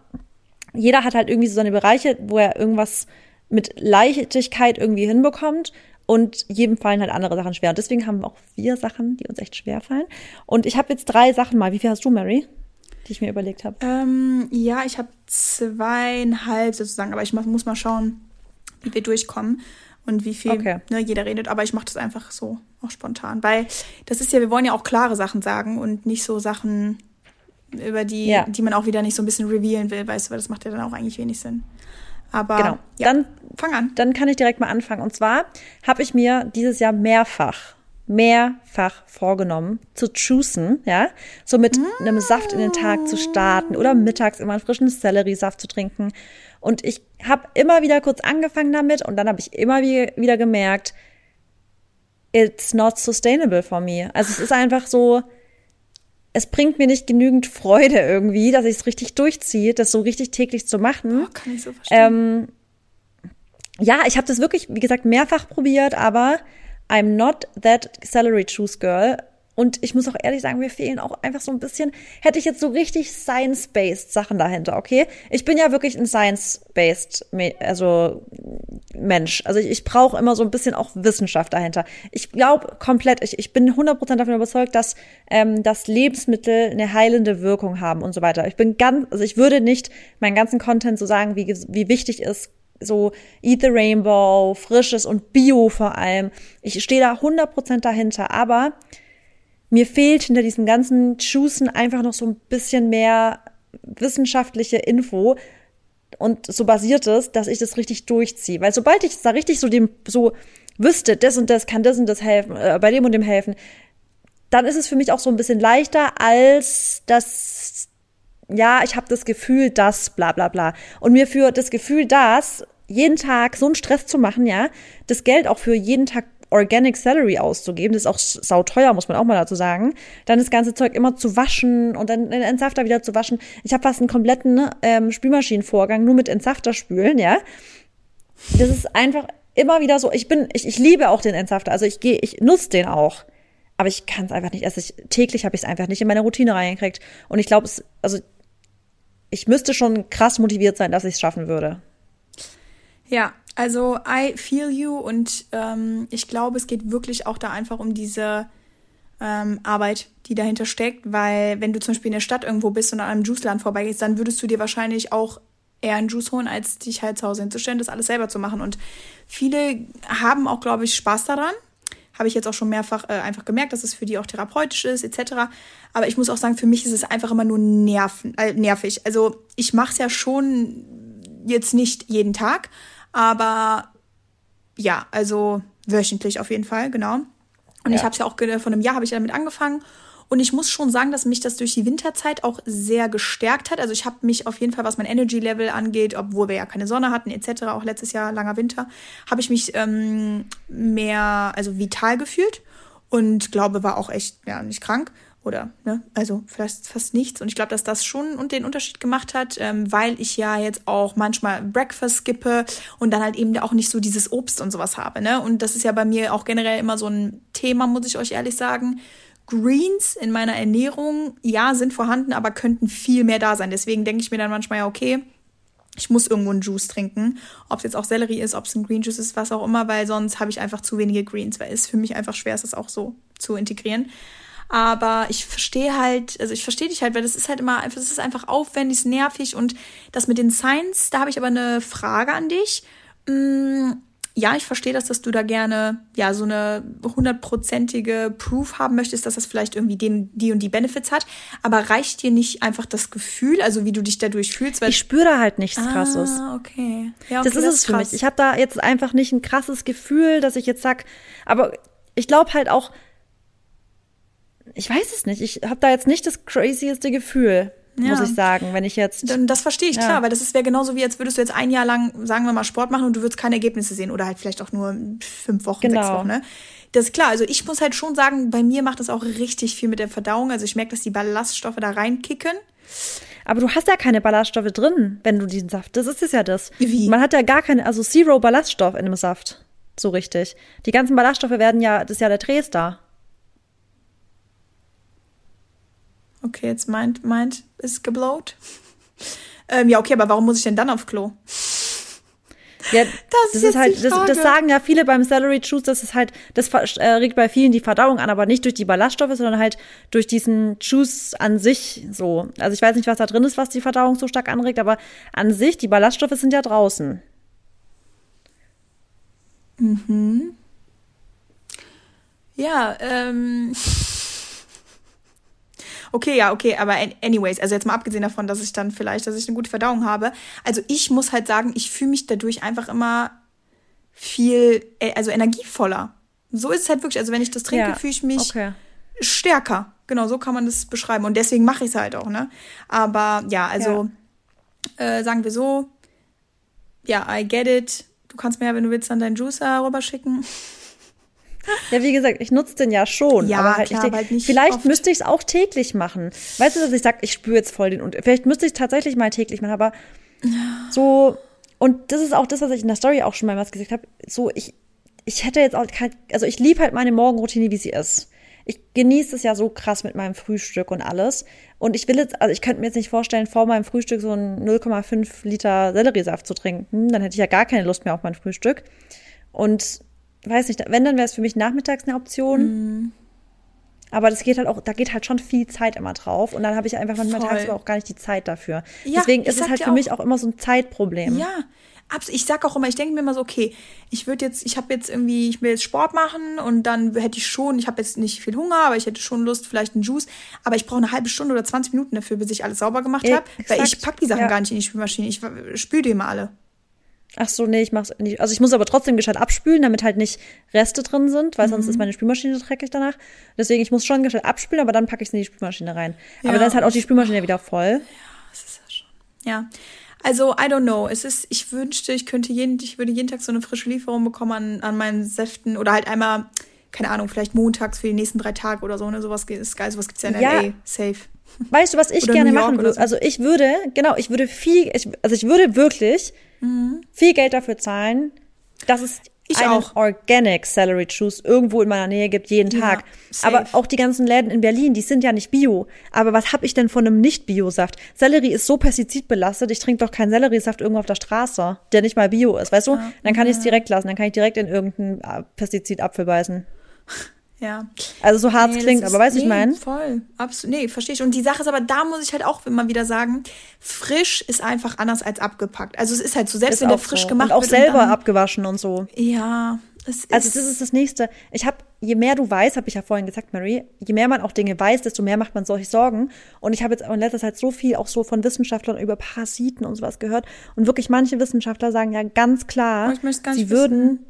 jeder hat halt irgendwie so seine Bereiche, wo er irgendwas mit Leichtigkeit irgendwie hinbekommt und jedem fallen halt andere Sachen schwer. Und deswegen haben wir auch vier Sachen, die uns echt schwer fallen. Und ich habe jetzt drei Sachen mal. Wie viel hast du, Mary? Die ich mir überlegt habe. Ähm, ja, ich habe zweieinhalb sozusagen, aber ich muss mal schauen, wie wir durchkommen und wie viel okay. ne, jeder redet. Aber ich mache das einfach so, auch spontan. Weil das ist ja, wir wollen ja auch klare Sachen sagen und nicht so Sachen, über die, ja. die man auch wieder nicht so ein bisschen revealen will, weißt du, weil das macht ja dann auch eigentlich wenig Sinn. Aber genau. Ja, dann fang an. Dann kann ich direkt mal anfangen. Und zwar habe ich mir dieses Jahr mehrfach, mehrfach vorgenommen zu choosen, ja, so mit mm. einem Saft in den Tag zu starten oder mittags immer einen frischen Selleriesaft zu trinken. Und ich habe immer wieder kurz angefangen damit und dann habe ich immer wieder gemerkt, it's not sustainable for me. Also es ist einfach so, es bringt mir nicht genügend Freude irgendwie, dass ich es richtig durchziehe, das so richtig täglich zu machen. Oh, kann ich so verstehen. Ähm, ja, ich habe das wirklich, wie gesagt, mehrfach probiert, aber I'm not that salary choose girl. Und ich muss auch ehrlich sagen, mir fehlen auch einfach so ein bisschen, hätte ich jetzt so richtig science-based Sachen dahinter, okay? Ich bin ja wirklich ein science-based, also Mensch. Also ich, ich brauche immer so ein bisschen auch Wissenschaft dahinter. Ich glaube komplett, ich, ich bin 100% davon überzeugt, dass, ähm, dass Lebensmittel eine heilende Wirkung haben und so weiter. Ich bin ganz, also ich würde nicht meinen ganzen Content so sagen, wie, wie wichtig ist so Eat the Rainbow, frisches und Bio vor allem. Ich stehe da 100% dahinter, aber mir fehlt hinter diesem ganzen Choosen einfach noch so ein bisschen mehr wissenschaftliche Info und so basiert es, dass ich das richtig durchziehe. Weil sobald ich da richtig so dem, so wüsste, das und das kann das und das helfen, äh, bei dem und dem helfen, dann ist es für mich auch so ein bisschen leichter als das, ja, ich habe das Gefühl, dass, bla bla bla. Und mir für das Gefühl, dass jeden Tag so einen Stress zu machen, ja, das Geld auch für jeden Tag Organic Salary auszugeben, das ist auch sauteuer, muss man auch mal dazu sagen, dann das ganze Zeug immer zu waschen und dann den Entsafter wieder zu waschen. Ich habe fast einen kompletten ähm, Spülmaschinenvorgang nur mit Entsafter spülen, ja. Das ist einfach immer wieder so. Ich bin, ich, ich liebe auch den Entsafter, also ich gehe, ich nutze den auch. Aber ich kann es einfach nicht. Also ich, täglich habe ich es einfach nicht in meine Routine reingekriegt. Und ich glaube, es, also ich müsste schon krass motiviert sein, dass ich es schaffen würde. Ja, also I feel you und ähm, ich glaube, es geht wirklich auch da einfach um diese ähm, Arbeit, die dahinter steckt, weil wenn du zum Beispiel in der Stadt irgendwo bist und an einem Juiceland vorbeigehst, dann würdest du dir wahrscheinlich auch eher einen Juice holen, als dich halt zu Hause hinzustellen, das alles selber zu machen. Und viele haben auch, glaube ich, Spaß daran. Habe ich jetzt auch schon mehrfach äh, einfach gemerkt, dass es für die auch therapeutisch ist, etc. Aber ich muss auch sagen, für mich ist es einfach immer nur nerven, äh, nervig. Also ich mache es ja schon jetzt nicht jeden Tag, aber ja, also wöchentlich auf jeden Fall, genau. Und ja. ich habe es ja auch von einem Jahr habe ich damit angefangen. Und ich muss schon sagen, dass mich das durch die Winterzeit auch sehr gestärkt hat. Also ich habe mich auf jeden Fall, was mein Energy-Level angeht, obwohl wir ja keine Sonne hatten etc., auch letztes Jahr langer Winter, habe ich mich ähm, mehr, also vital gefühlt und glaube, war auch echt ja nicht krank oder ne, also vielleicht fast nichts. Und ich glaube, dass das schon den Unterschied gemacht hat, ähm, weil ich ja jetzt auch manchmal Breakfast skippe und dann halt eben auch nicht so dieses Obst und sowas habe. Ne? Und das ist ja bei mir auch generell immer so ein Thema, muss ich euch ehrlich sagen. Greens in meiner Ernährung, ja, sind vorhanden, aber könnten viel mehr da sein. Deswegen denke ich mir dann manchmal, ja, okay, ich muss irgendwo einen Juice trinken. Ob es jetzt auch Sellerie ist, ob es ein Green Juice ist, was auch immer, weil sonst habe ich einfach zu wenige Greens, weil es für mich einfach schwer ist, das auch so zu integrieren. Aber ich verstehe halt, also ich verstehe dich halt, weil das ist halt immer, es ist einfach aufwendig, nervig und das mit den Signs, da habe ich aber eine Frage an dich. Mm, ja, ich verstehe das, dass du da gerne ja so eine hundertprozentige Proof haben möchtest, dass das vielleicht irgendwie den, die und die Benefits hat. Aber reicht dir nicht einfach das Gefühl, also wie du dich dadurch fühlst? Weil ich spüre da halt nichts ah, Krasses. Okay. Ja, okay. Das ist das es für mich. Ich habe da jetzt einfach nicht ein krasses Gefühl, dass ich jetzt sag, aber ich glaube halt auch, ich weiß es nicht. Ich habe da jetzt nicht das crazieste Gefühl ja. muss ich sagen, wenn ich jetzt. Das verstehe ich ja. klar, weil das wäre genauso wie, als würdest du jetzt ein Jahr lang, sagen wir mal, Sport machen und du würdest keine Ergebnisse sehen oder halt vielleicht auch nur fünf Wochen, genau. sechs Wochen, ne? Das ist klar. Also ich muss halt schon sagen, bei mir macht das auch richtig viel mit der Verdauung. Also ich merke, dass die Ballaststoffe da reinkicken. Aber du hast ja keine Ballaststoffe drin, wenn du diesen Saft. Das ist es ja das. Wie? Man hat ja gar keine, also Zero Ballaststoff in dem Saft. So richtig. Die ganzen Ballaststoffe werden ja, das ist ja der Dresdar. Okay, jetzt meint, meint, ist geblowt. Ähm, ja, okay, aber warum muss ich denn dann auf Klo? Ja, das, das ist, halt, das, das, sagen ja viele beim Celery Juice, das ist halt, das äh, regt bei vielen die Verdauung an, aber nicht durch die Ballaststoffe, sondern halt durch diesen Juice an sich so. Also ich weiß nicht, was da drin ist, was die Verdauung so stark anregt, aber an sich, die Ballaststoffe sind ja draußen. Mhm. Ja, ähm. Okay, ja, okay, aber anyways, also jetzt mal abgesehen davon, dass ich dann vielleicht, dass ich eine gute Verdauung habe. Also ich muss halt sagen, ich fühle mich dadurch einfach immer viel, äh, also energievoller. So ist es halt wirklich. Also wenn ich das trinke, ja, fühle ich mich okay. stärker. Genau, so kann man das beschreiben. Und deswegen mache ich es halt auch, ne? Aber ja, also ja. Äh, sagen wir so, ja, I get it. Du kannst mir ja, wenn du willst, dann deinen Juicer rüberschicken. Ja, wie gesagt, ich nutze den ja schon. Ja, aber halt, klar, nicht, halt nicht vielleicht oft. müsste ich es auch täglich machen. Weißt du, dass ich sage, ich spüre jetzt voll den und Vielleicht müsste ich es tatsächlich mal täglich machen, aber so. Und das ist auch das, was ich in der Story auch schon mal was gesagt habe. So, ich, ich hätte jetzt auch kein, also ich liebe halt meine Morgenroutine, wie sie ist. Ich genieße es ja so krass mit meinem Frühstück und alles. Und ich will jetzt, also ich könnte mir jetzt nicht vorstellen, vor meinem Frühstück so einen 0,5 Liter Selleriesaft zu trinken. Dann hätte ich ja gar keine Lust mehr auf mein Frühstück. Und weiß nicht, wenn, dann wäre es für mich nachmittags eine Option. Mm. Aber das geht halt auch, da geht halt schon viel Zeit immer drauf. Und dann habe ich einfach manchmal tagsüber auch gar nicht die Zeit dafür. Ja, Deswegen ist es halt für mich auch immer so ein Zeitproblem. Ja, absolut. Ich sag auch immer, ich denke mir immer so, okay, ich würde jetzt, ich habe jetzt irgendwie, ich will jetzt Sport machen und dann hätte ich schon, ich habe jetzt nicht viel Hunger, aber ich hätte schon Lust, vielleicht einen Juice. Aber ich brauche eine halbe Stunde oder 20 Minuten dafür, bis ich alles sauber gemacht habe. Weil ich pack die Sachen ja. gar nicht in die Spülmaschine. Ich spüle die immer alle. Ach so, nee, ich mach's nicht. Also ich muss aber trotzdem gescheit abspülen, damit halt nicht Reste drin sind, weil mhm. sonst ist meine Spülmaschine dreckig danach. Deswegen, ich muss schon gescheit abspülen, aber dann packe ich es in die Spülmaschine rein. Ja. Aber dann ist halt auch die Spülmaschine wieder voll. Ja, das ist ja schon. Ja. Also, I don't know. Es ist, ich wünschte, ich könnte jeden, ich würde jeden Tag so eine frische Lieferung bekommen an, an meinen Säften oder halt einmal, keine Ahnung, vielleicht montags für die nächsten drei Tage oder so, ne? Sowas ist geil, sowas gibt's ja in ja. LA. Safe. Weißt du, was ich gerne machen würde? So. Also ich würde, genau, ich würde viel, ich, also ich würde wirklich mhm. viel Geld dafür zahlen, dass es ich einen auch. Organic Celery Juice irgendwo in meiner Nähe gibt, jeden Tag. Ja, aber auch die ganzen Läden in Berlin, die sind ja nicht bio. Aber was habe ich denn von einem Nicht-Bio-Saft? Sellerie ist so pestizidbelastet, ich trinke doch keinen Selleriesaft irgendwo auf der Straße, der nicht mal bio ist, weißt du? Ja. Dann kann ich es direkt lassen, dann kann ich direkt in irgendeinen äh, Pestizidapfel beißen. Ja. Also so hart nee, klingt, aber weißt du, nee, ich meine? Voll. Absolut. Nee, verstehe ich. Und die Sache ist aber, da muss ich halt auch immer wieder sagen, frisch ist einfach anders als abgepackt. Also es ist halt so, selbst ist wenn der frisch so. gemacht und auch wird. Auch selber dann, abgewaschen und so. Ja. Es ist also das ist das Nächste. Ich habe, je mehr du weißt, habe ich ja vorhin gesagt, Mary, je mehr man auch Dinge weiß, desto mehr macht man solche Sorgen. Und ich habe jetzt in letzter Zeit so viel auch so von Wissenschaftlern über Parasiten und sowas gehört. Und wirklich manche Wissenschaftler sagen ja ganz klar, sie wissen. würden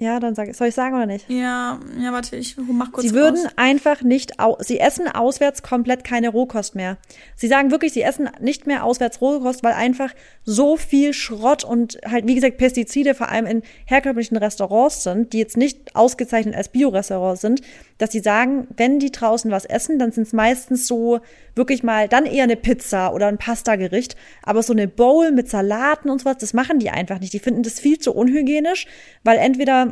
ja, dann sag, soll ich sagen oder nicht? Ja, ja, warte, ich mach kurz. Sie würden raus. einfach nicht, sie essen auswärts komplett keine Rohkost mehr. Sie sagen wirklich, sie essen nicht mehr auswärts Rohkost, weil einfach so viel Schrott und halt, wie gesagt, Pestizide vor allem in herkömmlichen Restaurants sind, die jetzt nicht ausgezeichnet als Bio-Restaurants sind, dass sie sagen, wenn die draußen was essen, dann sind es meistens so wirklich mal, dann eher eine Pizza oder ein Pasta-Gericht, aber so eine Bowl mit Salaten und sowas, das machen die einfach nicht. Die finden das viel zu unhygienisch, weil entweder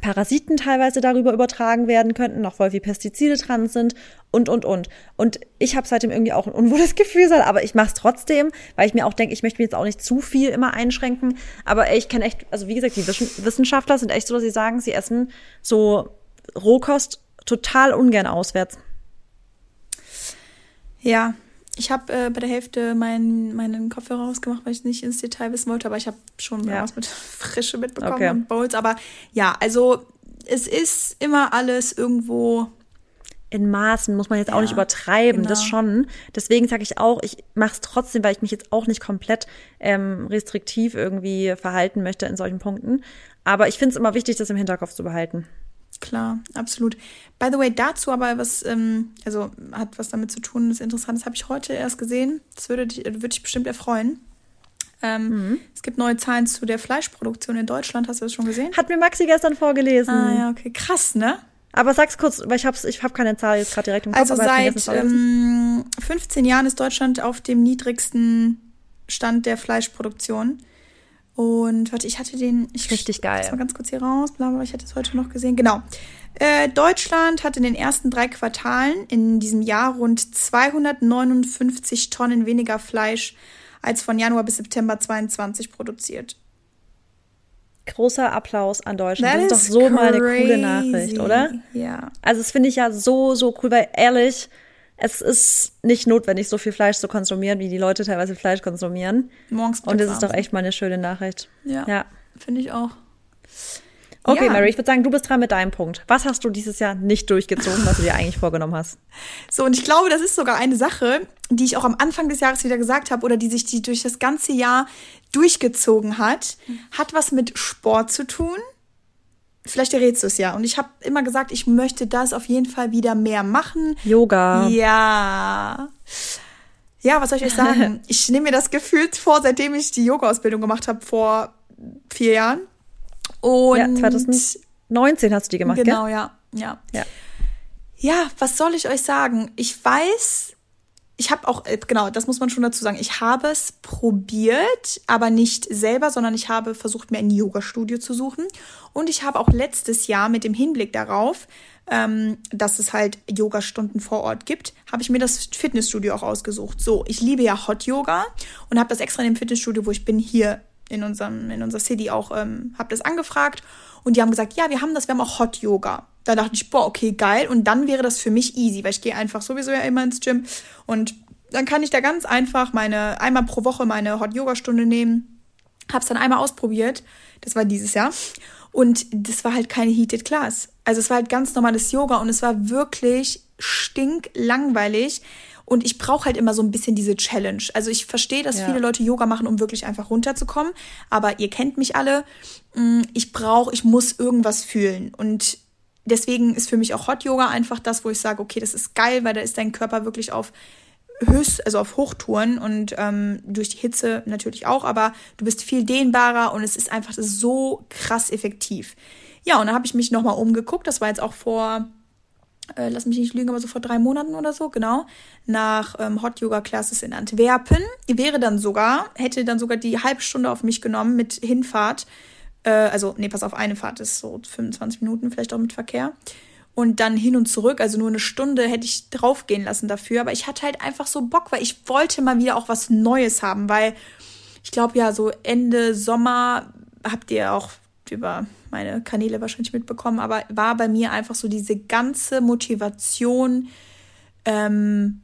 Parasiten teilweise darüber übertragen werden könnten, noch voll viel Pestizide dran sind und, und, und. Und ich habe seitdem irgendwie auch ein unwohles Gefühl, aber ich mache es trotzdem, weil ich mir auch denke, ich möchte mir jetzt auch nicht zu viel immer einschränken. Aber ey, ich kenne echt, also wie gesagt, die Wissenschaftler sind echt so, dass sie sagen, sie essen so Rohkost total ungern auswärts. Ja, ich habe äh, bei der Hälfte mein, meinen Kopfhörer rausgemacht, weil ich nicht ins Detail wissen wollte, aber ich habe schon ja. was mit Frische mitbekommen okay. und Bowls. Aber ja, also es ist immer alles irgendwo in Maßen, muss man jetzt ja, auch nicht übertreiben, genau. das schon. Deswegen sage ich auch, ich mache es trotzdem, weil ich mich jetzt auch nicht komplett ähm, restriktiv irgendwie verhalten möchte in solchen Punkten. Aber ich finde es immer wichtig, das im Hinterkopf zu behalten. Klar, absolut. By the way, dazu aber was, ähm, also hat was damit zu tun, das Interessantes habe ich heute erst gesehen. Das würde dich, würde dich bestimmt erfreuen. Ähm, mhm. Es gibt neue Zahlen zu der Fleischproduktion in Deutschland. Hast du das schon gesehen? Hat mir Maxi gestern vorgelesen. Ah ja, okay. Krass, ne? Aber sag's kurz, weil ich habe ich hab keine Zahl jetzt gerade direkt im Kopf. Also seit ähm, 15 Jahren ist Deutschland auf dem niedrigsten Stand der Fleischproduktion. Und warte, ich hatte den. Ich Richtig geil. Ich mal ganz kurz hier raus, bla, bla, ich hatte es heute noch gesehen. Genau. Äh, Deutschland hat in den ersten drei Quartalen in diesem Jahr rund 259 Tonnen weniger Fleisch als von Januar bis September 22 produziert. Großer Applaus an Deutschland. That das ist doch so crazy. mal eine coole Nachricht, oder? Ja. Also das finde ich ja so, so cool, weil ehrlich, es ist nicht notwendig, so viel Fleisch zu konsumieren, wie die Leute teilweise Fleisch konsumieren. Morgens Und das ist doch echt mal eine schöne Nachricht. Ja. ja. Finde ich auch. Okay, ja. Mary, ich würde sagen, du bist dran mit deinem Punkt. Was hast du dieses Jahr nicht durchgezogen, was du dir eigentlich vorgenommen hast? So, und ich glaube, das ist sogar eine Sache, die ich auch am Anfang des Jahres wieder gesagt habe oder die sich die durch das ganze Jahr durchgezogen hat. Hat was mit Sport zu tun. Vielleicht errätst du es ja. Und ich habe immer gesagt, ich möchte das auf jeden Fall wieder mehr machen. Yoga. Ja. Ja, was soll ich euch sagen? ich nehme mir das gefühlt vor, seitdem ich die Yoga-Ausbildung gemacht habe, vor vier Jahren. Und ja, 2019 hast du die gemacht, genau, gell? ja, ja. Ja. Ja, was soll ich euch sagen? Ich weiß, ich habe auch, äh, genau, das muss man schon dazu sagen, ich habe es probiert, aber nicht selber, sondern ich habe versucht, mir ein Yoga-Studio zu suchen. Und ich habe auch letztes Jahr mit dem Hinblick darauf, ähm, dass es halt Yoga-Stunden vor Ort gibt, habe ich mir das Fitnessstudio auch ausgesucht. So, ich liebe ja Hot Yoga und habe das extra in dem Fitnessstudio, wo ich bin, hier in unserem in unserer City auch ähm, habe das angefragt und die haben gesagt, ja, wir haben das, wir haben auch Hot Yoga. Da dachte ich, boah, okay, geil und dann wäre das für mich easy, weil ich gehe einfach sowieso ja immer ins Gym und dann kann ich da ganz einfach meine einmal pro Woche meine Hot Yoga Stunde nehmen. Hab's dann einmal ausprobiert. Das war dieses Jahr und das war halt keine heated class. Also es war halt ganz normales Yoga und es war wirklich stinklangweilig und ich brauche halt immer so ein bisschen diese Challenge. Also ich verstehe, dass ja. viele Leute Yoga machen, um wirklich einfach runterzukommen. Aber ihr kennt mich alle. Mm, ich brauche, ich muss irgendwas fühlen. Und deswegen ist für mich auch Hot Yoga einfach das, wo ich sage, okay, das ist geil, weil da ist dein Körper wirklich auf höchst, also auf Hochtouren und ähm, durch die Hitze natürlich auch, aber du bist viel dehnbarer und es ist einfach so krass effektiv. Ja, und dann habe ich mich nochmal umgeguckt. Das war jetzt auch vor äh, lass mich nicht lügen, aber so vor drei Monaten oder so, genau, nach ähm, Hot Yoga Classes in Antwerpen. Wäre dann sogar, hätte dann sogar die halbe Stunde auf mich genommen mit Hinfahrt. Äh, also, nee, pass auf, eine Fahrt ist so 25 Minuten, vielleicht auch mit Verkehr. Und dann hin und zurück, also nur eine Stunde hätte ich draufgehen lassen dafür. Aber ich hatte halt einfach so Bock, weil ich wollte mal wieder auch was Neues haben, weil ich glaube ja, so Ende Sommer habt ihr auch über meine Kanäle wahrscheinlich mitbekommen, aber war bei mir einfach so diese ganze Motivation ähm,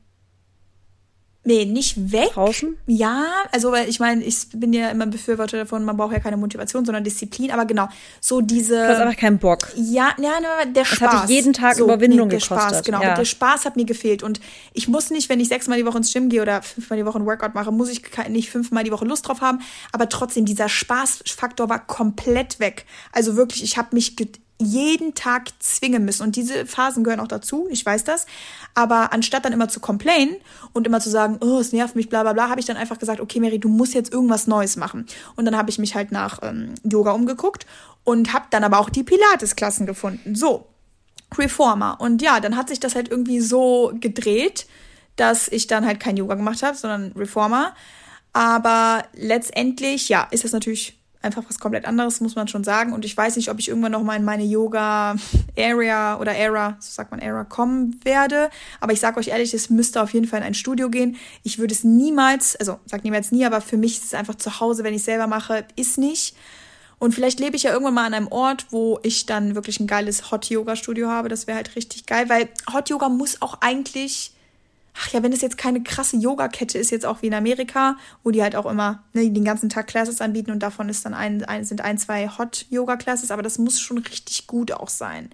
Nee, nicht weg. Draußen? Ja, also weil ich meine, ich bin ja immer Befürworter davon, man braucht ja keine Motivation, sondern Disziplin, aber genau, so diese. Du hast einfach keinen Bock. Ja, ja, ne, der Spaß. Das hat jeden Tag so, Überwindung nee, der gekostet. Spaß, genau. Ja. Der Spaß hat mir gefehlt und ich muss nicht, wenn ich sechsmal die Woche ins Gym gehe oder fünfmal die Woche ein Workout mache, muss ich nicht fünfmal die Woche Lust drauf haben, aber trotzdem, dieser Spaßfaktor war komplett weg. Also wirklich, ich habe mich jeden Tag zwingen müssen. Und diese Phasen gehören auch dazu, ich weiß das. Aber anstatt dann immer zu complainen und immer zu sagen, oh, es nervt mich, bla bla bla, habe ich dann einfach gesagt, okay, Mary, du musst jetzt irgendwas Neues machen. Und dann habe ich mich halt nach ähm, Yoga umgeguckt und habe dann aber auch die Pilates-Klassen gefunden. So, Reformer. Und ja, dann hat sich das halt irgendwie so gedreht, dass ich dann halt kein Yoga gemacht habe, sondern Reformer. Aber letztendlich, ja, ist das natürlich einfach was komplett anderes, muss man schon sagen. Und ich weiß nicht, ob ich irgendwann noch mal in meine Yoga-Area oder Era, so sagt man Era, kommen werde. Aber ich sage euch ehrlich, es müsste auf jeden Fall in ein Studio gehen. Ich würde es niemals, also sag niemals nie, aber für mich ist es einfach zu Hause, wenn ich selber mache, ist nicht. Und vielleicht lebe ich ja irgendwann mal an einem Ort, wo ich dann wirklich ein geiles Hot-Yoga-Studio habe. Das wäre halt richtig geil, weil Hot-Yoga muss auch eigentlich ach ja, wenn es jetzt keine krasse Yoga-Kette ist, jetzt auch wie in Amerika, wo die halt auch immer ne, den ganzen Tag Classes anbieten und davon ist dann ein, ein sind ein, zwei Hot-Yoga-Classes, aber das muss schon richtig gut auch sein.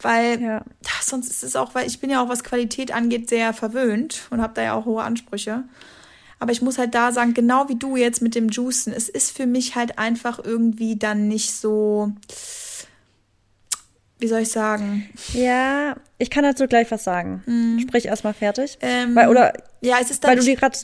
Weil ja. ach, sonst ist es auch, weil ich bin ja auch, was Qualität angeht, sehr verwöhnt und habe da ja auch hohe Ansprüche. Aber ich muss halt da sagen, genau wie du jetzt mit dem Juicen, es ist für mich halt einfach irgendwie dann nicht so wie soll ich sagen? Ja, ich kann dazu gleich was sagen. Mm. Sprich erstmal fertig. Ähm, weil, oder ja, es ist dann. Weil du dir gerade.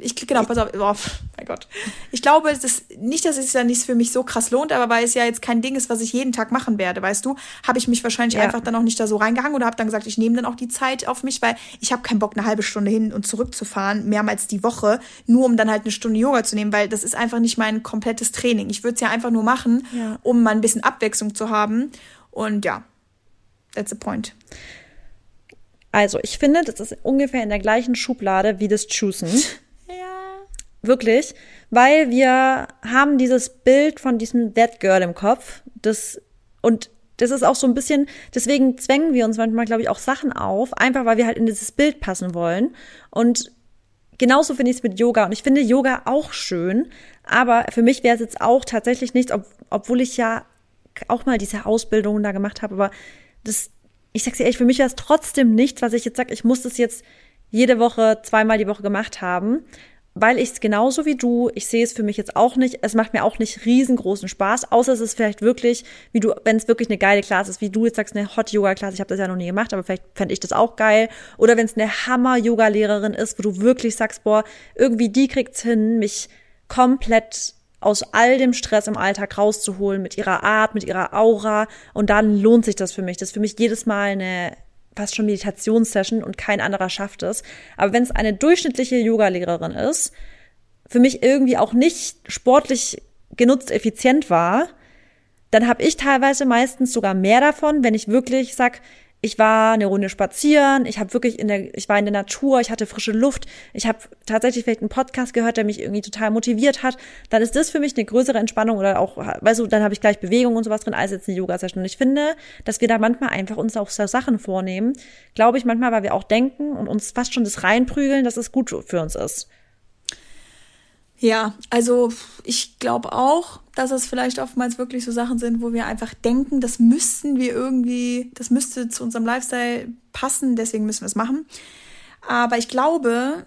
Ich, genau, pass auf. Oh, mein Gott. Ich glaube, es ist nicht, dass es ja nicht für mich so krass lohnt, aber weil es ja jetzt kein Ding ist, was ich jeden Tag machen werde, weißt du, habe ich mich wahrscheinlich ja. einfach dann auch nicht da so reingehangen oder habe dann gesagt, ich nehme dann auch die Zeit auf mich, weil ich habe keinen Bock, eine halbe Stunde hin und zurück zu fahren, mehrmals die Woche, nur um dann halt eine Stunde Yoga zu nehmen, weil das ist einfach nicht mein komplettes Training. Ich würde es ja einfach nur machen, ja. um mal ein bisschen Abwechslung zu haben. Und ja, that's the point. Also, ich finde, das ist ungefähr in der gleichen Schublade wie das Choosen. Ja. Wirklich. Weil wir haben dieses Bild von diesem That Girl im Kopf. Das, und das ist auch so ein bisschen, deswegen zwängen wir uns manchmal, glaube ich, auch Sachen auf, einfach weil wir halt in dieses Bild passen wollen. Und genauso finde ich es mit Yoga. Und ich finde Yoga auch schön. Aber für mich wäre es jetzt auch tatsächlich nichts, ob, obwohl ich ja auch mal diese Ausbildung da gemacht habe. Aber das, ich sag's dir ehrlich, für mich war es trotzdem nichts, was ich jetzt sage, ich muss das jetzt jede Woche, zweimal die Woche gemacht haben, weil ich es genauso wie du, ich sehe es für mich jetzt auch nicht, es macht mir auch nicht riesengroßen Spaß, außer es ist vielleicht wirklich, wie du, wenn es wirklich eine geile Klasse ist, wie du jetzt sagst, eine Hot-Yoga-Klasse, ich habe das ja noch nie gemacht, aber vielleicht fände ich das auch geil. Oder wenn es eine Hammer-Yoga-Lehrerin ist, wo du wirklich sagst, boah, irgendwie die kriegt's hin, mich komplett aus all dem Stress im Alltag rauszuholen mit ihrer Art, mit ihrer Aura. Und dann lohnt sich das für mich. Das ist für mich jedes Mal eine fast schon Meditationssession und kein anderer schafft es. Aber wenn es eine durchschnittliche Yogalehrerin ist, für mich irgendwie auch nicht sportlich genutzt effizient war, dann habe ich teilweise meistens sogar mehr davon, wenn ich wirklich sag, ich war eine Runde spazieren, ich habe wirklich in der, ich war in der Natur, ich hatte frische Luft, ich habe tatsächlich vielleicht einen Podcast gehört, der mich irgendwie total motiviert hat, dann ist das für mich eine größere Entspannung oder auch, weißt du, dann habe ich gleich Bewegung und sowas drin, als jetzt eine Yoga-Session. Und ich finde, dass wir da manchmal einfach uns auch so Sachen vornehmen, glaube ich manchmal, weil wir auch denken und uns fast schon das reinprügeln, dass es gut für uns ist. Ja, also ich glaube auch, dass es vielleicht oftmals wirklich so Sachen sind, wo wir einfach denken, das müssten wir irgendwie, das müsste zu unserem Lifestyle passen, deswegen müssen wir es machen. Aber ich glaube,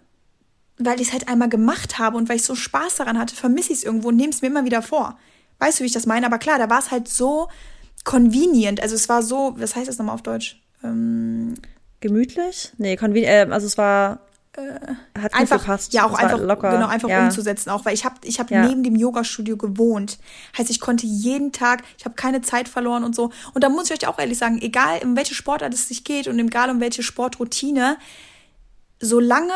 weil ich es halt einmal gemacht habe und weil ich so Spaß daran hatte, vermisse ich es irgendwo und nehme es mir immer wieder vor. Weißt du, wie ich das meine? Aber klar, da war es halt so convenient. Also es war so, was heißt das nochmal auf Deutsch? Ähm, Gemütlich? Nee, convenient, äh, also es war hat einfach gepasst. ja auch einfach locker. genau einfach ja. umzusetzen auch weil ich habe ich habe ja. neben dem Yoga-Studio gewohnt heißt ich konnte jeden Tag ich habe keine Zeit verloren und so und da muss ich euch auch ehrlich sagen egal um welche Sportart es sich geht und egal um welche Sportroutine solange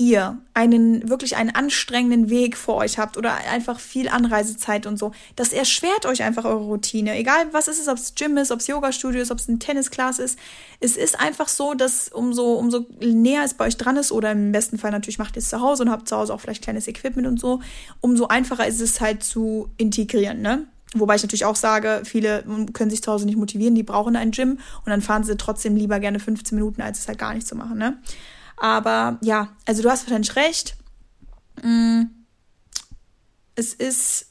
ihr einen wirklich einen anstrengenden Weg vor euch habt oder einfach viel Anreisezeit und so, das erschwert euch einfach eure Routine. Egal was ist es, ob es Gym ist, ob es Yoga-Studio ist, ob es ein Tennisclass ist. Es ist einfach so, dass umso, umso näher es bei euch dran ist oder im besten Fall natürlich macht ihr es zu Hause und habt zu Hause auch vielleicht kleines Equipment und so, umso einfacher ist es halt zu integrieren, ne? Wobei ich natürlich auch sage, viele können sich zu Hause nicht motivieren, die brauchen ein Gym und dann fahren sie trotzdem lieber gerne 15 Minuten, als es halt gar nicht zu machen, ne? Aber ja, also du hast wahrscheinlich recht. Mm. Es ist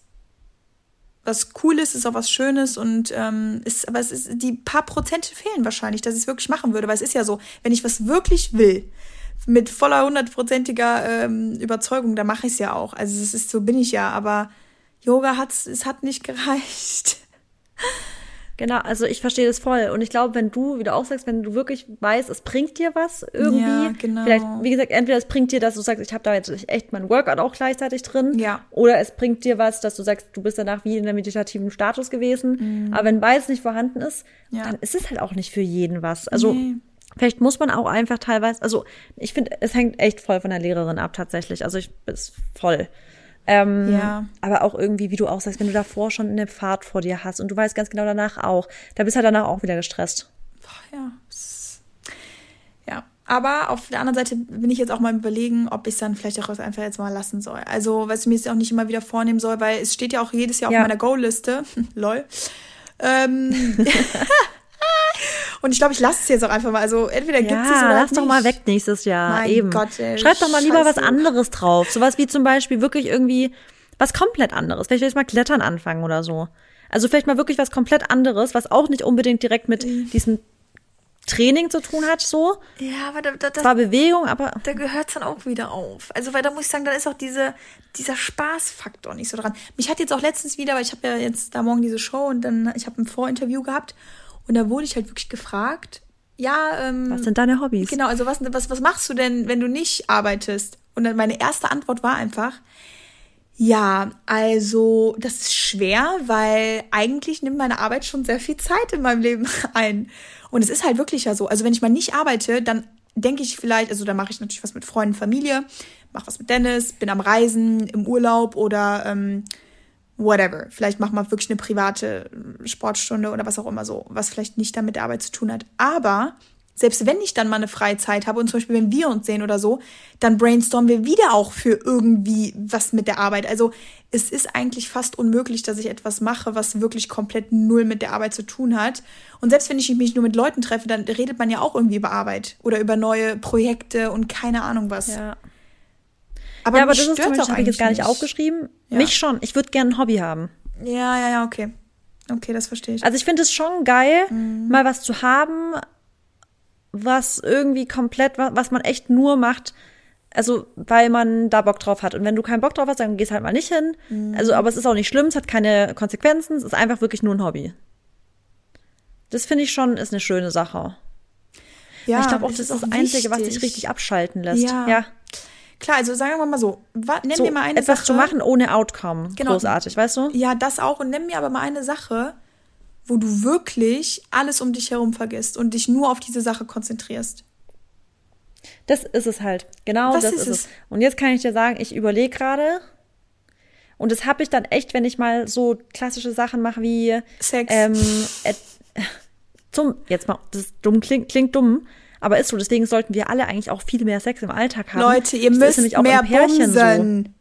was Cooles, ist auch was Schönes und ähm, ist, aber es ist, die paar Prozente fehlen wahrscheinlich, dass ich es wirklich machen würde, weil es ist ja so, wenn ich was wirklich will, mit voller hundertprozentiger ähm, Überzeugung, dann mache ich es ja auch. Also es ist so bin ich ja, aber Yoga hat es hat nicht gereicht. Genau, also ich verstehe das voll. Und ich glaube, wenn du, wie du auch sagst, wenn du wirklich weißt, es bringt dir was irgendwie, ja, genau. vielleicht, wie gesagt, entweder es bringt dir, dass du sagst, ich habe da jetzt echt mein Workout auch gleichzeitig drin, ja. oder es bringt dir was, dass du sagst, du bist danach wie in der meditativen Status gewesen. Mhm. Aber wenn beides nicht vorhanden ist, ja. dann ist es halt auch nicht für jeden was. Also nee. Vielleicht muss man auch einfach teilweise, also ich finde, es hängt echt voll von der Lehrerin ab tatsächlich. Also ich bin voll. Ähm, ja. Aber auch irgendwie, wie du auch sagst, wenn du davor schon eine Fahrt vor dir hast und du weißt ganz genau danach auch, da bist du halt danach auch wieder gestresst. Ja. Ja. aber auf der anderen Seite bin ich jetzt auch mal überlegen, ob ich es dann vielleicht auch einfach jetzt mal lassen soll. Also, weil ich mir es auch nicht immer wieder vornehmen soll, weil es steht ja auch jedes Jahr ja. auf meiner Go-Liste. Lol. Ähm. Und ich glaube, ich lasse es jetzt auch einfach mal. Also entweder gibt es oder lass doch mal weg nächstes Jahr. Mein Eben. Gott, ey, Schreib doch mal lieber was anderes drauf. Sowas wie zum Beispiel wirklich irgendwie was komplett anderes. Vielleicht will ich mal Klettern anfangen oder so. Also vielleicht mal wirklich was komplett anderes, was auch nicht unbedingt direkt mit mhm. diesem Training zu tun hat, so. Ja, aber da, da, das war Bewegung, aber. Da gehört es dann auch wieder auf. Also, weil da muss ich sagen, da ist auch diese, dieser Spaßfaktor nicht so dran. Mich hat jetzt auch letztens wieder, weil ich habe ja jetzt da morgen diese Show und dann, ich habe ein Vorinterview gehabt und da wurde ich halt wirklich gefragt, ja, ähm, Was sind deine Hobbys? Genau, also was, was, was machst du denn, wenn du nicht arbeitest? Und dann meine erste Antwort war einfach, ja, also das ist schwer, weil eigentlich nimmt meine Arbeit schon sehr viel Zeit in meinem Leben ein. Und es ist halt wirklich ja so. Also wenn ich mal nicht arbeite, dann denke ich vielleicht, also da mache ich natürlich was mit Freunden, Familie, mache was mit Dennis, bin am Reisen, im Urlaub oder ähm, whatever. Vielleicht macht man wirklich eine private Sportstunde oder was auch immer so, was vielleicht nicht damit der Arbeit zu tun hat. Aber selbst wenn ich dann mal eine freie Zeit habe und zum Beispiel, wenn wir uns sehen oder so, dann brainstormen wir wieder auch für irgendwie was mit der Arbeit. Also es ist eigentlich fast unmöglich, dass ich etwas mache, was wirklich komplett null mit der Arbeit zu tun hat. Und selbst wenn ich mich nur mit Leuten treffe, dann redet man ja auch irgendwie über Arbeit oder über neue Projekte und keine Ahnung was. Ja. Aber, ja, aber das ist zum Beispiel, habe ich jetzt gar nicht, aufgeschrieben. Ja. Mich schon. Ich würde gerne ein Hobby haben. Ja, ja, ja, okay. Okay, das verstehe ich. Also ich finde es schon geil, mhm. mal was zu haben, was irgendwie komplett, was man echt nur macht, also weil man da Bock drauf hat. Und wenn du keinen Bock drauf hast, dann gehst halt mal nicht hin. Mhm. Also, aber es ist auch nicht schlimm, es hat keine Konsequenzen, es ist einfach wirklich nur ein Hobby. Das finde ich schon, ist eine schöne Sache. Ja, ich glaube auch, das ist das Einzige, was dich richtig abschalten lässt. Ja. ja. Klar, also sagen wir mal so, nenn so, mir mal eine etwas Sache. zu machen ohne Outcome. Genau. Großartig, weißt du? Ja, das auch. Und nenn mir aber mal eine Sache, wo du wirklich alles um dich herum vergisst und dich nur auf diese Sache konzentrierst. Das ist es halt. Genau Was das ist, es. es. Und jetzt kann ich dir sagen, ich überlege gerade. Und das habe ich dann echt, wenn ich mal so klassische Sachen mache wie Sex. Ähm, äh, zum, jetzt mal, das dumm, klingt, klingt dumm, aber ist so. Deswegen sollten wir alle eigentlich auch viel mehr Sex im Alltag haben. Leute, ihr das müsst mehr bumsen. So.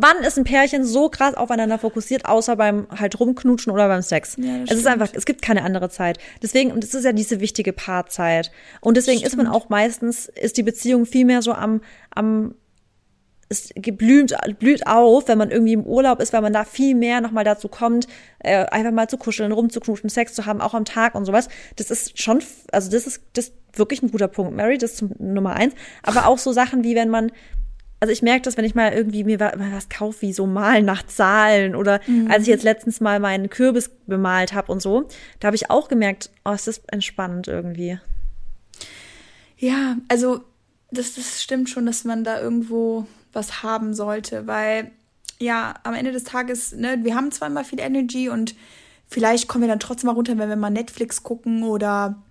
Wann ist ein Pärchen so krass aufeinander fokussiert, außer beim halt rumknutschen oder beim Sex? Ja, es ist einfach, es gibt keine andere Zeit. Deswegen, und es ist ja diese wichtige Paarzeit. Und deswegen stimmt. ist man auch meistens, ist die Beziehung viel mehr so am, am es blüht, blüht auf, wenn man irgendwie im Urlaub ist, weil man da viel mehr nochmal dazu kommt, äh, einfach mal zu kuscheln, rumzuknutschen, Sex zu haben, auch am Tag und sowas. Das ist schon, also das ist, das ist wirklich ein guter Punkt, Mary, das ist Nummer eins. Aber auch so Sachen wie, wenn man also ich merke das, wenn ich mal irgendwie mir was kaufe, wie so Malen nach Zahlen oder mhm. als ich jetzt letztens mal meinen Kürbis bemalt habe und so, da habe ich auch gemerkt, oh, es ist entspannend irgendwie. Ja, also das, das stimmt schon, dass man da irgendwo was haben sollte, weil ja, am Ende des Tages, ne, wir haben zwar immer viel Energy und vielleicht kommen wir dann trotzdem mal runter, wenn wir mal Netflix gucken oder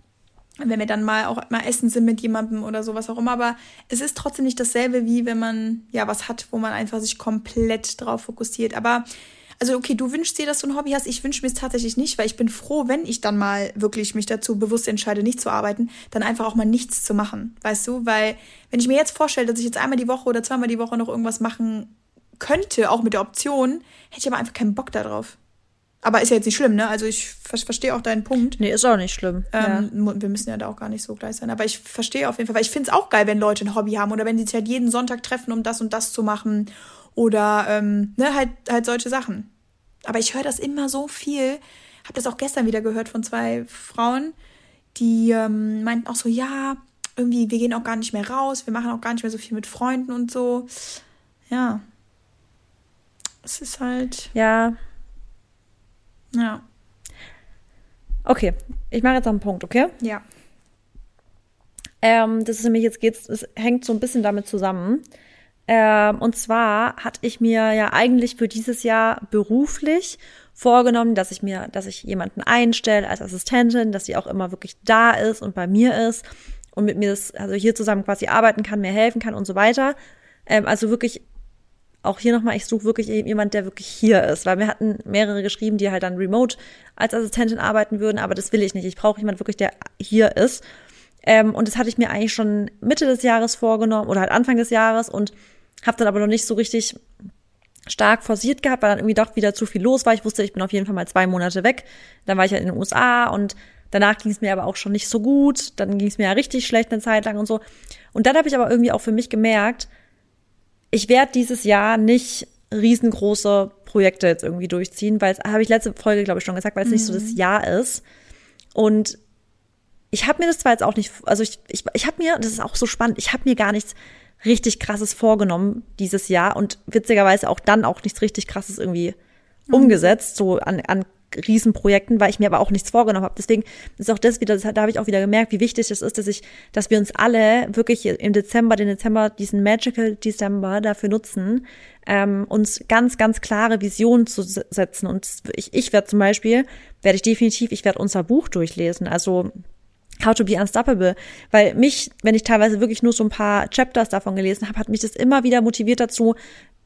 wenn wir dann mal auch mal essen sind mit jemandem oder sowas auch immer, aber es ist trotzdem nicht dasselbe, wie wenn man ja was hat, wo man einfach sich komplett drauf fokussiert. Aber also okay, du wünschst dir, dass du ein Hobby hast. Ich wünsche mir es tatsächlich nicht, weil ich bin froh, wenn ich dann mal wirklich mich dazu bewusst entscheide, nicht zu arbeiten, dann einfach auch mal nichts zu machen, weißt du? Weil wenn ich mir jetzt vorstelle, dass ich jetzt einmal die Woche oder zweimal die Woche noch irgendwas machen könnte, auch mit der Option, hätte ich aber einfach keinen Bock darauf. Aber ist ja jetzt nicht schlimm, ne? Also ich ver verstehe auch deinen Punkt. Nee, ist auch nicht schlimm. Ähm, ja. Wir müssen ja da auch gar nicht so gleich sein. Aber ich verstehe auf jeden Fall, weil ich finde es auch geil, wenn Leute ein Hobby haben oder wenn sie sich halt jeden Sonntag treffen, um das und das zu machen. Oder ähm, ne, halt, halt solche Sachen. Aber ich höre das immer so viel. Habe das auch gestern wieder gehört von zwei Frauen, die ähm, meinten auch so, ja, irgendwie, wir gehen auch gar nicht mehr raus, wir machen auch gar nicht mehr so viel mit Freunden und so. Ja. Es ist halt. Ja, ja. Okay, ich mache jetzt noch einen Punkt, okay? Ja. Ähm, das ist nämlich, jetzt geht's, es hängt so ein bisschen damit zusammen. Ähm, und zwar hatte ich mir ja eigentlich für dieses Jahr beruflich vorgenommen, dass ich mir, dass ich jemanden einstelle als Assistentin, dass sie auch immer wirklich da ist und bei mir ist und mit mir das, also hier zusammen quasi arbeiten kann, mir helfen kann und so weiter. Ähm, also wirklich auch hier nochmal, ich suche wirklich jemand, der wirklich hier ist, weil wir hatten mehrere geschrieben, die halt dann remote als Assistentin arbeiten würden, aber das will ich nicht. Ich brauche jemand wirklich, der hier ist. Ähm, und das hatte ich mir eigentlich schon Mitte des Jahres vorgenommen oder halt Anfang des Jahres und habe dann aber noch nicht so richtig stark forciert gehabt, weil dann irgendwie doch wieder zu viel los war. Ich wusste, ich bin auf jeden Fall mal zwei Monate weg. Dann war ich ja in den USA und danach ging es mir aber auch schon nicht so gut. Dann ging es mir ja richtig schlecht eine Zeit lang und so. Und dann habe ich aber irgendwie auch für mich gemerkt, ich werde dieses Jahr nicht riesengroße Projekte jetzt irgendwie durchziehen, weil es, habe ich letzte Folge, glaube ich, schon gesagt, weil es mhm. nicht so das mhm. Jahr ist. Und ich habe mir das zwar jetzt auch nicht, also ich, ich, ich habe mir, das ist auch so spannend, ich habe mir gar nichts richtig krasses vorgenommen dieses Jahr und witzigerweise auch dann auch nichts richtig krasses irgendwie mhm. umgesetzt, so an, an Riesenprojekten, weil ich mir aber auch nichts vorgenommen habe. Deswegen ist auch das wieder, das, da habe ich auch wieder gemerkt, wie wichtig es ist, dass ich, dass wir uns alle wirklich im Dezember, den Dezember, diesen Magical December dafür nutzen, ähm, uns ganz, ganz klare Visionen zu setzen. Und ich, ich werde zum Beispiel, werde ich definitiv, ich werde unser Buch durchlesen. Also How to be Unstoppable, weil mich, wenn ich teilweise wirklich nur so ein paar Chapters davon gelesen habe, hat mich das immer wieder motiviert dazu,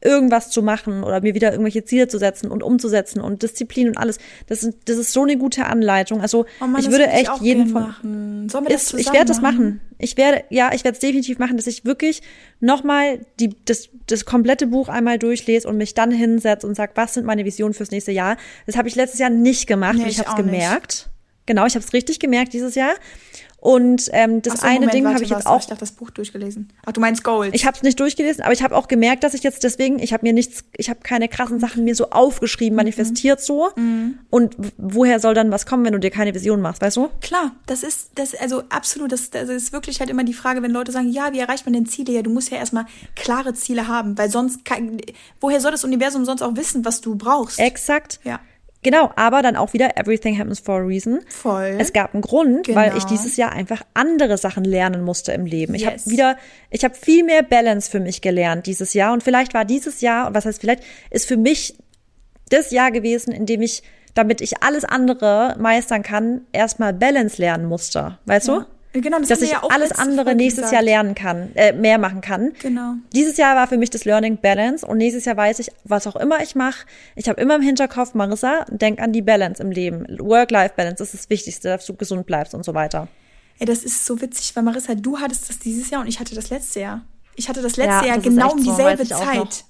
irgendwas zu machen oder mir wieder irgendwelche Ziele zu setzen und umzusetzen und Disziplin und alles. Das ist, das ist so eine gute Anleitung. Also oh Mann, ich würde echt ich jeden von machen. Sollen wir das ist, ich werde das machen. Ich werde ja, ich werde es definitiv machen, dass ich wirklich nochmal die das das komplette Buch einmal durchlese und mich dann hinsetze und sage, was sind meine Visionen fürs nächste Jahr? Das habe ich letztes Jahr nicht gemacht. Nee, ich habe es gemerkt. Nicht. Genau, ich habe es richtig gemerkt dieses Jahr. Und ähm, das so, eine Moment, Ding habe ich jetzt auch. Ich dachte, das Buch durchgelesen. Ach, du meinst Gold? Ich habe es nicht durchgelesen, aber ich habe auch gemerkt, dass ich jetzt deswegen, ich habe mir nichts, ich habe keine krassen Sachen mir so aufgeschrieben, manifestiert mhm. so. Mhm. Und woher soll dann was kommen, wenn du dir keine Vision machst, weißt du? Klar, das ist, das also absolut, das, das ist wirklich halt immer die Frage, wenn Leute sagen, ja, wie erreicht man denn Ziele? Ja, du musst ja erstmal klare Ziele haben, weil sonst, kann, woher soll das Universum sonst auch wissen, was du brauchst? Exakt. Ja. Genau, aber dann auch wieder Everything happens for a reason. Voll. Es gab einen Grund, genau. weil ich dieses Jahr einfach andere Sachen lernen musste im Leben. Ich yes. habe wieder, ich habe viel mehr Balance für mich gelernt dieses Jahr und vielleicht war dieses Jahr, was heißt vielleicht, ist für mich das Jahr gewesen, in dem ich, damit ich alles andere meistern kann, erstmal Balance lernen musste. Weißt ja. du? Genau, das dass ich ja alles andere nächstes gesagt. Jahr lernen kann, äh, mehr machen kann. Genau. Dieses Jahr war für mich das Learning Balance und nächstes Jahr weiß ich, was auch immer ich mache, ich habe immer im Hinterkopf, Marissa, denk an die Balance im Leben. Work-Life-Balance das ist das Wichtigste, dass du gesund bleibst und so weiter. Ey, das ist so witzig, weil Marissa, du hattest das dieses Jahr und ich hatte das letzte Jahr. Ich hatte das letzte ja, Jahr genau um dieselbe so, Zeit.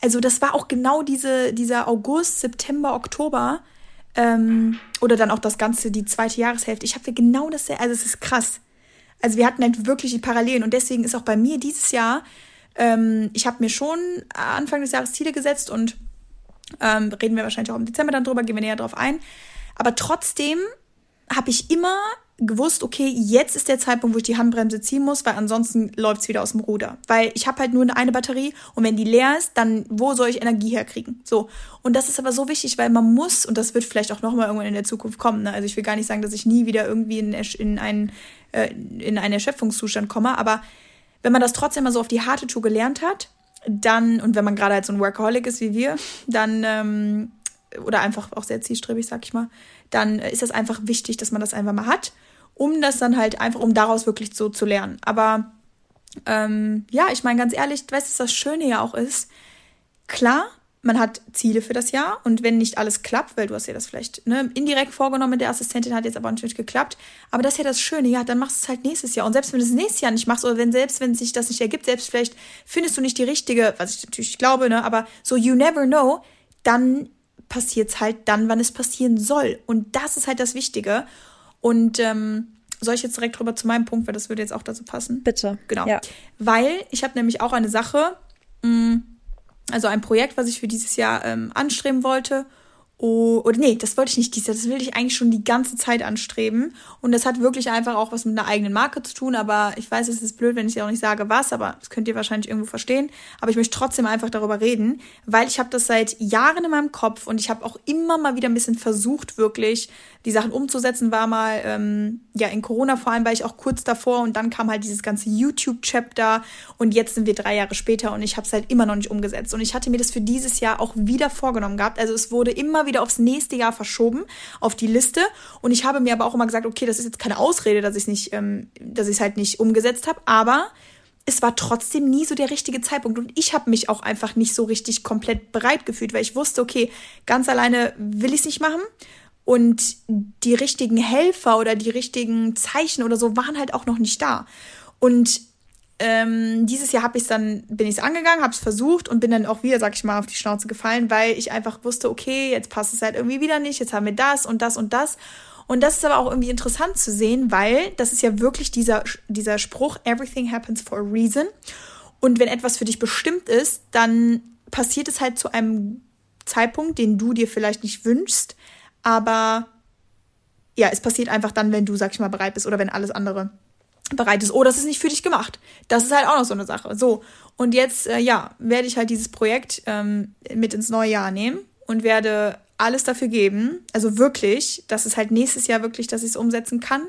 Also das war auch genau diese, dieser August, September, Oktober ähm, oder dann auch das Ganze, die zweite Jahreshälfte. Ich habe genau das, also es ist krass. Also wir hatten halt wirklich die Parallelen und deswegen ist auch bei mir dieses Jahr, ähm, ich habe mir schon Anfang des Jahres Ziele gesetzt und ähm, reden wir wahrscheinlich auch im Dezember dann drüber, gehen wir näher drauf ein. Aber trotzdem habe ich immer gewusst, okay, jetzt ist der Zeitpunkt, wo ich die Handbremse ziehen muss, weil ansonsten läuft es wieder aus dem Ruder. Weil ich habe halt nur eine Batterie und wenn die leer ist, dann wo soll ich Energie herkriegen? So. Und das ist aber so wichtig, weil man muss, und das wird vielleicht auch nochmal irgendwann in der Zukunft kommen, ne? also ich will gar nicht sagen, dass ich nie wieder irgendwie in, in, einen, äh, in einen Erschöpfungszustand komme, aber wenn man das trotzdem mal so auf die harte Tour gelernt hat, dann, und wenn man gerade halt so ein Workaholic ist wie wir, dann, ähm, oder einfach auch sehr zielstrebig, sag ich mal, dann ist das einfach wichtig, dass man das einfach mal hat um das dann halt einfach, um daraus wirklich so zu lernen. Aber ähm, ja, ich meine ganz ehrlich, weißt du, das Schöne ja auch ist? Klar, man hat Ziele für das Jahr und wenn nicht alles klappt, weil du hast ja das vielleicht ne, indirekt vorgenommen der Assistentin, hat jetzt aber natürlich geklappt, aber das ist ja das Schöne, ja, dann machst du es halt nächstes Jahr und selbst wenn du es nächstes Jahr nicht machst oder wenn selbst wenn sich das nicht ergibt, selbst vielleicht findest du nicht die richtige, was ich natürlich glaube, ne, aber so you never know, dann passiert es halt dann, wann es passieren soll und das ist halt das Wichtige und ähm, soll ich jetzt direkt drüber zu meinem Punkt, weil das würde jetzt auch dazu passen? Bitte. Genau. Ja. Weil ich habe nämlich auch eine Sache, mh, mm, also ein Projekt, was ich für dieses Jahr ähm, anstreben wollte. Oh, oder nee, das wollte ich nicht dieses Jahr, das will ich eigentlich schon die ganze Zeit anstreben. Und das hat wirklich einfach auch was mit einer eigenen Marke zu tun. Aber ich weiß, es ist blöd, wenn ich dir auch nicht sage, was, aber das könnt ihr wahrscheinlich irgendwo verstehen. Aber ich möchte trotzdem einfach darüber reden, weil ich habe das seit Jahren in meinem Kopf und ich habe auch immer mal wieder ein bisschen versucht, wirklich die Sachen umzusetzen, war mal, ähm, ja, in Corona vor allem war ich auch kurz davor und dann kam halt dieses ganze YouTube-Chapter und jetzt sind wir drei Jahre später und ich habe es halt immer noch nicht umgesetzt. Und ich hatte mir das für dieses Jahr auch wieder vorgenommen gehabt. Also es wurde immer wieder aufs nächste Jahr verschoben, auf die Liste. Und ich habe mir aber auch immer gesagt, okay, das ist jetzt keine Ausrede, dass ich es nicht, ähm, dass ich es halt nicht umgesetzt habe, aber es war trotzdem nie so der richtige Zeitpunkt und ich habe mich auch einfach nicht so richtig komplett bereit gefühlt, weil ich wusste, okay, ganz alleine will ich es nicht machen Und die richtigen Helfer oder die richtigen Zeichen oder so waren halt auch noch nicht da. Und ähm, dieses Jahr habe ich dann bin ich es angegangen, habe es versucht und bin dann auch wieder, sag ich mal, auf die Schnauze gefallen, weil ich einfach wusste, okay, jetzt passt es halt irgendwie wieder nicht, jetzt haben wir das und das und das. Und das ist aber auch irgendwie interessant zu sehen, weil das ist ja wirklich dieser, dieser Spruch, everything happens for a reason. Und wenn etwas für dich bestimmt ist, dann passiert es halt zu einem Zeitpunkt, den du dir vielleicht nicht wünschst, aber ja, es passiert einfach dann, wenn du, sag ich mal, bereit bist oder wenn alles andere bereit ist. Oh, das ist nicht für dich gemacht. Das ist halt auch noch so eine Sache. So, und jetzt, äh, ja, werde ich halt dieses Projekt ähm, mit ins neue Jahr nehmen und werde alles dafür geben. Also wirklich, dass es halt nächstes Jahr wirklich, dass ich es umsetzen kann.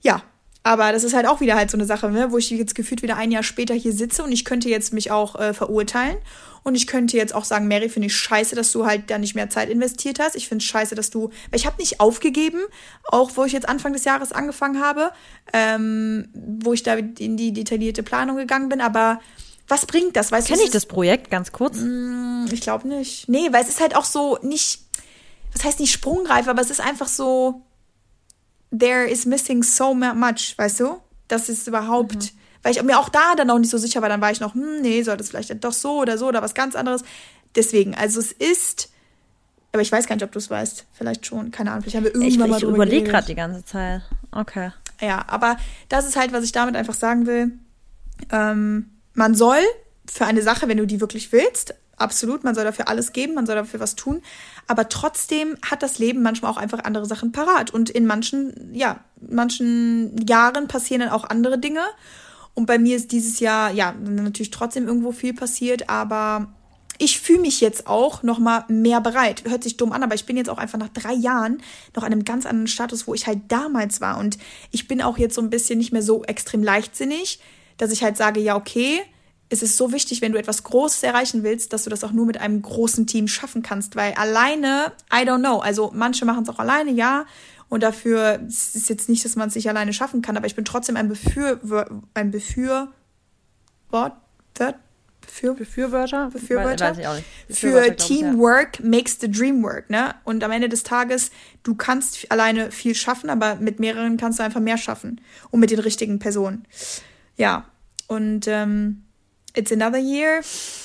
Ja, aber das ist halt auch wieder halt so eine Sache, ne, wo ich jetzt gefühlt wieder ein Jahr später hier sitze und ich könnte jetzt mich auch äh, verurteilen. Und ich könnte jetzt auch sagen, Mary, finde ich scheiße, dass du halt da nicht mehr Zeit investiert hast. Ich finde es scheiße, dass du. Weil ich habe nicht aufgegeben, auch wo ich jetzt Anfang des Jahres angefangen habe, ähm, wo ich da in die detaillierte Planung gegangen bin, aber was bringt das? Weißt Kenn ich das Projekt ganz kurz? Mm, ich glaube nicht. Nee, weil es ist halt auch so nicht, was heißt nicht sprungreif, aber es ist einfach so, there is missing so much, weißt du? Das ist überhaupt, mhm. weil ich mir auch da dann noch nicht so sicher war, dann war ich noch, hm, nee, soll das vielleicht doch so oder so oder was ganz anderes. Deswegen, also es ist, aber ich weiß gar nicht, ob du es weißt. Vielleicht schon, keine Ahnung. Vielleicht haben wir irgendwann ich, mal Ich überlege gerade die ganze Zeit. Okay. Ja, aber das ist halt, was ich damit einfach sagen will. Ähm, man soll für eine Sache, wenn du die wirklich willst, absolut, man soll dafür alles geben, man soll dafür was tun, aber trotzdem hat das Leben manchmal auch einfach andere Sachen parat und in manchen, ja, manchen Jahren passieren dann auch andere Dinge und bei mir ist dieses Jahr, ja, natürlich trotzdem irgendwo viel passiert, aber ich fühle mich jetzt auch noch mal mehr bereit. Hört sich dumm an, aber ich bin jetzt auch einfach nach drei Jahren noch an einem ganz anderen Status, wo ich halt damals war. Und ich bin auch jetzt so ein bisschen nicht mehr so extrem leichtsinnig, dass ich halt sage, ja, okay, es ist so wichtig, wenn du etwas Großes erreichen willst, dass du das auch nur mit einem großen Team schaffen kannst, weil alleine, I don't know, also manche machen es auch alleine, ja, und dafür ist es jetzt nicht, dass man es nicht alleine schaffen kann, aber ich bin trotzdem ein Befür, ein Befür, Wort, Befür, Befürworter, Befürworter? Für Teamwork ja. makes the dream work, ne? Und am Ende des Tages, du kannst alleine viel schaffen, aber mit mehreren kannst du einfach mehr schaffen. Und mit den richtigen Personen. Ja, und ähm, it's another year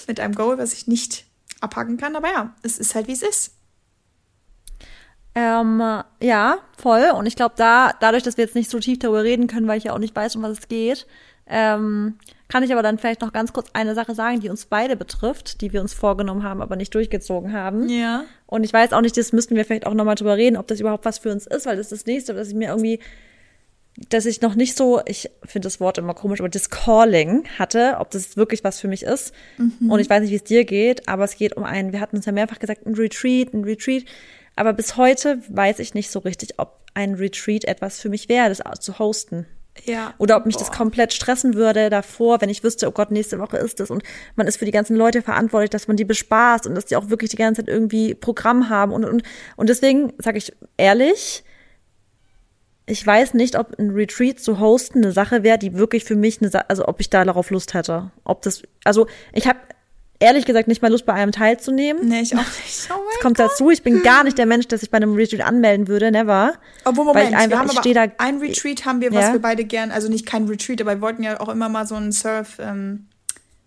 mit einem Goal, was ich nicht abhaken kann. Aber ja, es ist halt, wie es ist. Ähm, ja, voll. Und ich glaube, da, dadurch, dass wir jetzt nicht so tief darüber reden können, weil ich ja auch nicht weiß, um was es geht, ähm, kann ich aber dann vielleicht noch ganz kurz eine Sache sagen, die uns beide betrifft, die wir uns vorgenommen haben, aber nicht durchgezogen haben. Ja. Und ich weiß auch nicht, das müssten wir vielleicht auch nochmal drüber reden, ob das überhaupt was für uns ist, weil das ist das nächste, dass ich mir irgendwie dass ich noch nicht so, ich finde das Wort immer komisch, aber das Calling hatte, ob das wirklich was für mich ist. Mhm. Und ich weiß nicht, wie es dir geht, aber es geht um einen, wir hatten uns ja mehrfach gesagt, ein Retreat, ein Retreat. Aber bis heute weiß ich nicht so richtig, ob ein Retreat etwas für mich wäre, das zu hosten. Ja. Oder ob mich Boah. das komplett stressen würde davor, wenn ich wüsste, oh Gott, nächste Woche ist es und man ist für die ganzen Leute verantwortlich, dass man die bespaßt und dass die auch wirklich die ganze Zeit irgendwie Programm haben und und und deswegen sage ich ehrlich, ich weiß nicht, ob ein Retreat zu hosten eine Sache wäre, die wirklich für mich eine Sache, also ob ich da darauf Lust hätte. Ob das, also ich habe ehrlich gesagt nicht mal Lust, bei einem teilzunehmen. Nee, ich auch nicht. Oh das kommt Gott. dazu. Ich bin gar nicht der Mensch, der sich bei einem Retreat anmelden würde, never. Obwohl, Moment, weil ich einfach, wir haben ich stehe da. Ein Retreat haben wir, was ja? wir beide gern, also nicht kein Retreat, aber wir wollten ja auch immer mal so einen Surf, ähm,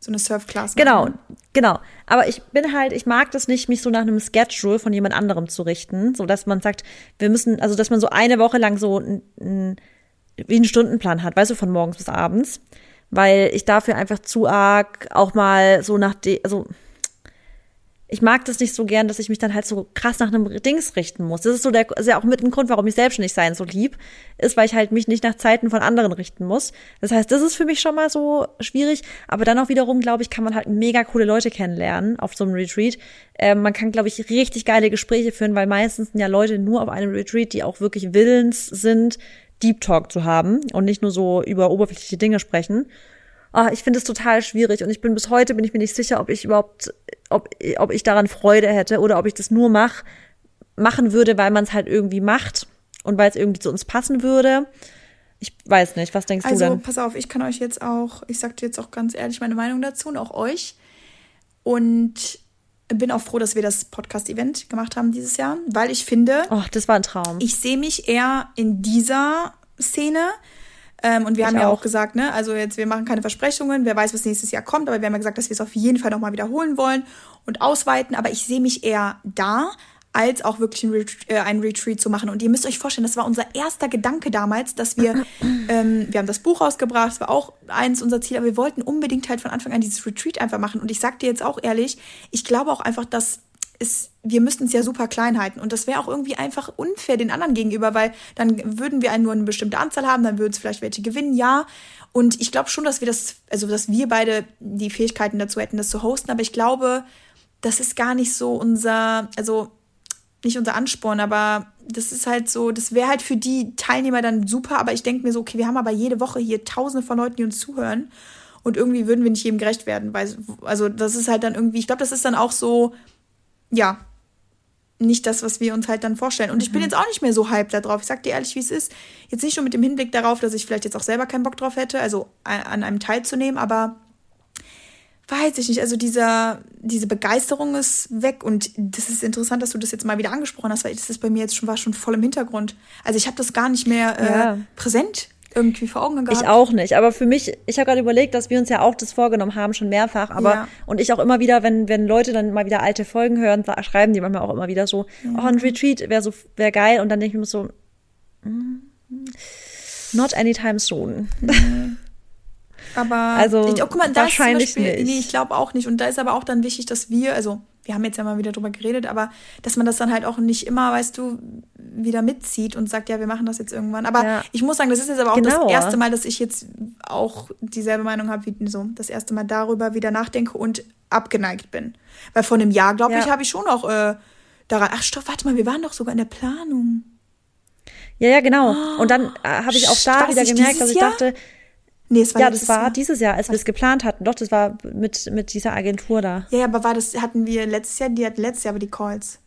so eine Surf-Class Genau, genau. Aber ich bin halt, ich mag das nicht, mich so nach einem Schedule von jemand anderem zu richten, so dass man sagt, wir müssen, also dass man so eine Woche lang so ein, ein, wie einen Stundenplan hat, weißt du, von morgens bis abends, weil ich dafür einfach zu arg auch mal so nach, de, also ich mag das nicht so gern, dass ich mich dann halt so krass nach einem Dings richten muss. Das ist so der, ist ja auch mit ein Grund, warum ich selbstständig sein so lieb, ist, weil ich halt mich nicht nach Zeiten von anderen richten muss. Das heißt, das ist für mich schon mal so schwierig. Aber dann auch wiederum, glaube ich, kann man halt mega coole Leute kennenlernen auf so einem Retreat. Ähm, man kann, glaube ich, richtig geile Gespräche führen, weil meistens sind ja Leute nur auf einem Retreat, die auch wirklich willens sind, Deep Talk zu haben und nicht nur so über oberflächliche Dinge sprechen oh, ich finde es total schwierig und ich bin bis heute bin ich mir nicht sicher, ob ich überhaupt, ob, ob ich daran Freude hätte oder ob ich das nur mach, machen würde, weil man es halt irgendwie macht und weil es irgendwie zu uns passen würde. Ich weiß nicht, was denkst also, du denn? Also, pass auf, ich kann euch jetzt auch, ich sag dir jetzt auch ganz ehrlich meine Meinung dazu und auch euch. Und bin auch froh, dass wir das Podcast-Event gemacht haben dieses Jahr, weil ich finde. Oh, das war ein Traum. Ich sehe mich eher in dieser Szene. Ähm, und wir ich haben ja auch. auch gesagt, ne, also jetzt, wir machen keine Versprechungen, wer weiß, was nächstes Jahr kommt, aber wir haben ja gesagt, dass wir es auf jeden Fall nochmal wiederholen wollen und ausweiten. Aber ich sehe mich eher da, als auch wirklich ein, Ret äh, ein Retreat zu machen. Und ihr müsst euch vorstellen, das war unser erster Gedanke damals, dass wir, ähm, wir haben das Buch rausgebracht, das war auch eins unser Ziel, aber wir wollten unbedingt halt von Anfang an dieses Retreat einfach machen. Und ich sag dir jetzt auch ehrlich, ich glaube auch einfach, dass es, wir müssten es ja super klein halten. Und das wäre auch irgendwie einfach unfair den anderen gegenüber, weil dann würden wir nur eine bestimmte Anzahl haben, dann würden es vielleicht welche gewinnen, ja. Und ich glaube schon, dass wir das, also dass wir beide die Fähigkeiten dazu hätten, das zu hosten, aber ich glaube, das ist gar nicht so unser, also nicht unser Ansporn, aber das ist halt so, das wäre halt für die Teilnehmer dann super, aber ich denke mir so, okay, wir haben aber jede Woche hier tausende von Leuten, die uns zuhören und irgendwie würden wir nicht jedem gerecht werden, weil, also das ist halt dann irgendwie, ich glaube, das ist dann auch so, ja, nicht das, was wir uns halt dann vorstellen. Und mhm. ich bin mhm. jetzt auch nicht mehr so hyped darauf. Ich sag dir ehrlich, wie es ist. Jetzt nicht nur mit dem Hinblick darauf, dass ich vielleicht jetzt auch selber keinen Bock drauf hätte, also an einem teilzunehmen, aber weiß ich nicht, also dieser, diese Begeisterung ist weg und das ist interessant, dass du das jetzt mal wieder angesprochen hast, weil das ist bei mir jetzt schon, war schon voll im Hintergrund. Also ich habe das gar nicht mehr äh, ja. präsent irgendwie vor Augen gehabt. Ich auch nicht, aber für mich, ich habe gerade überlegt, dass wir uns ja auch das vorgenommen haben, schon mehrfach, aber ja. und ich auch immer wieder, wenn wenn Leute dann mal wieder alte Folgen hören, schreiben die manchmal auch immer wieder so, mhm. oh, ein Retreat wäre so wäre geil und dann denke ich mir so mm, not anytime soon. Mhm. Aber also, ich, oh, guck mal, wahrscheinlich Beispiel, nicht. Nee, ich glaube auch nicht. Und da ist aber auch dann wichtig, dass wir, also wir haben jetzt ja mal wieder drüber geredet, aber dass man das dann halt auch nicht immer, weißt du, wieder mitzieht und sagt, ja, wir machen das jetzt irgendwann. Aber ja. ich muss sagen, das ist jetzt aber auch genau. das erste Mal, dass ich jetzt auch dieselbe Meinung habe wie so, das erste Mal darüber wieder nachdenke und abgeneigt bin. Weil vor einem Jahr, glaube ja. ich, habe ich schon auch äh, daran, ach stopp, warte mal, wir waren doch sogar in der Planung. Ja, ja, genau. Und dann äh, habe ich auch da wieder gemerkt, dass ich Jahr? dachte, Nee, es war ja, das war Jahr. dieses Jahr, als wir es geplant hatten. Doch, das war mit, mit dieser Agentur da. Ja, aber war das, hatten wir letztes Jahr, die hatten letztes Jahr aber die Calls.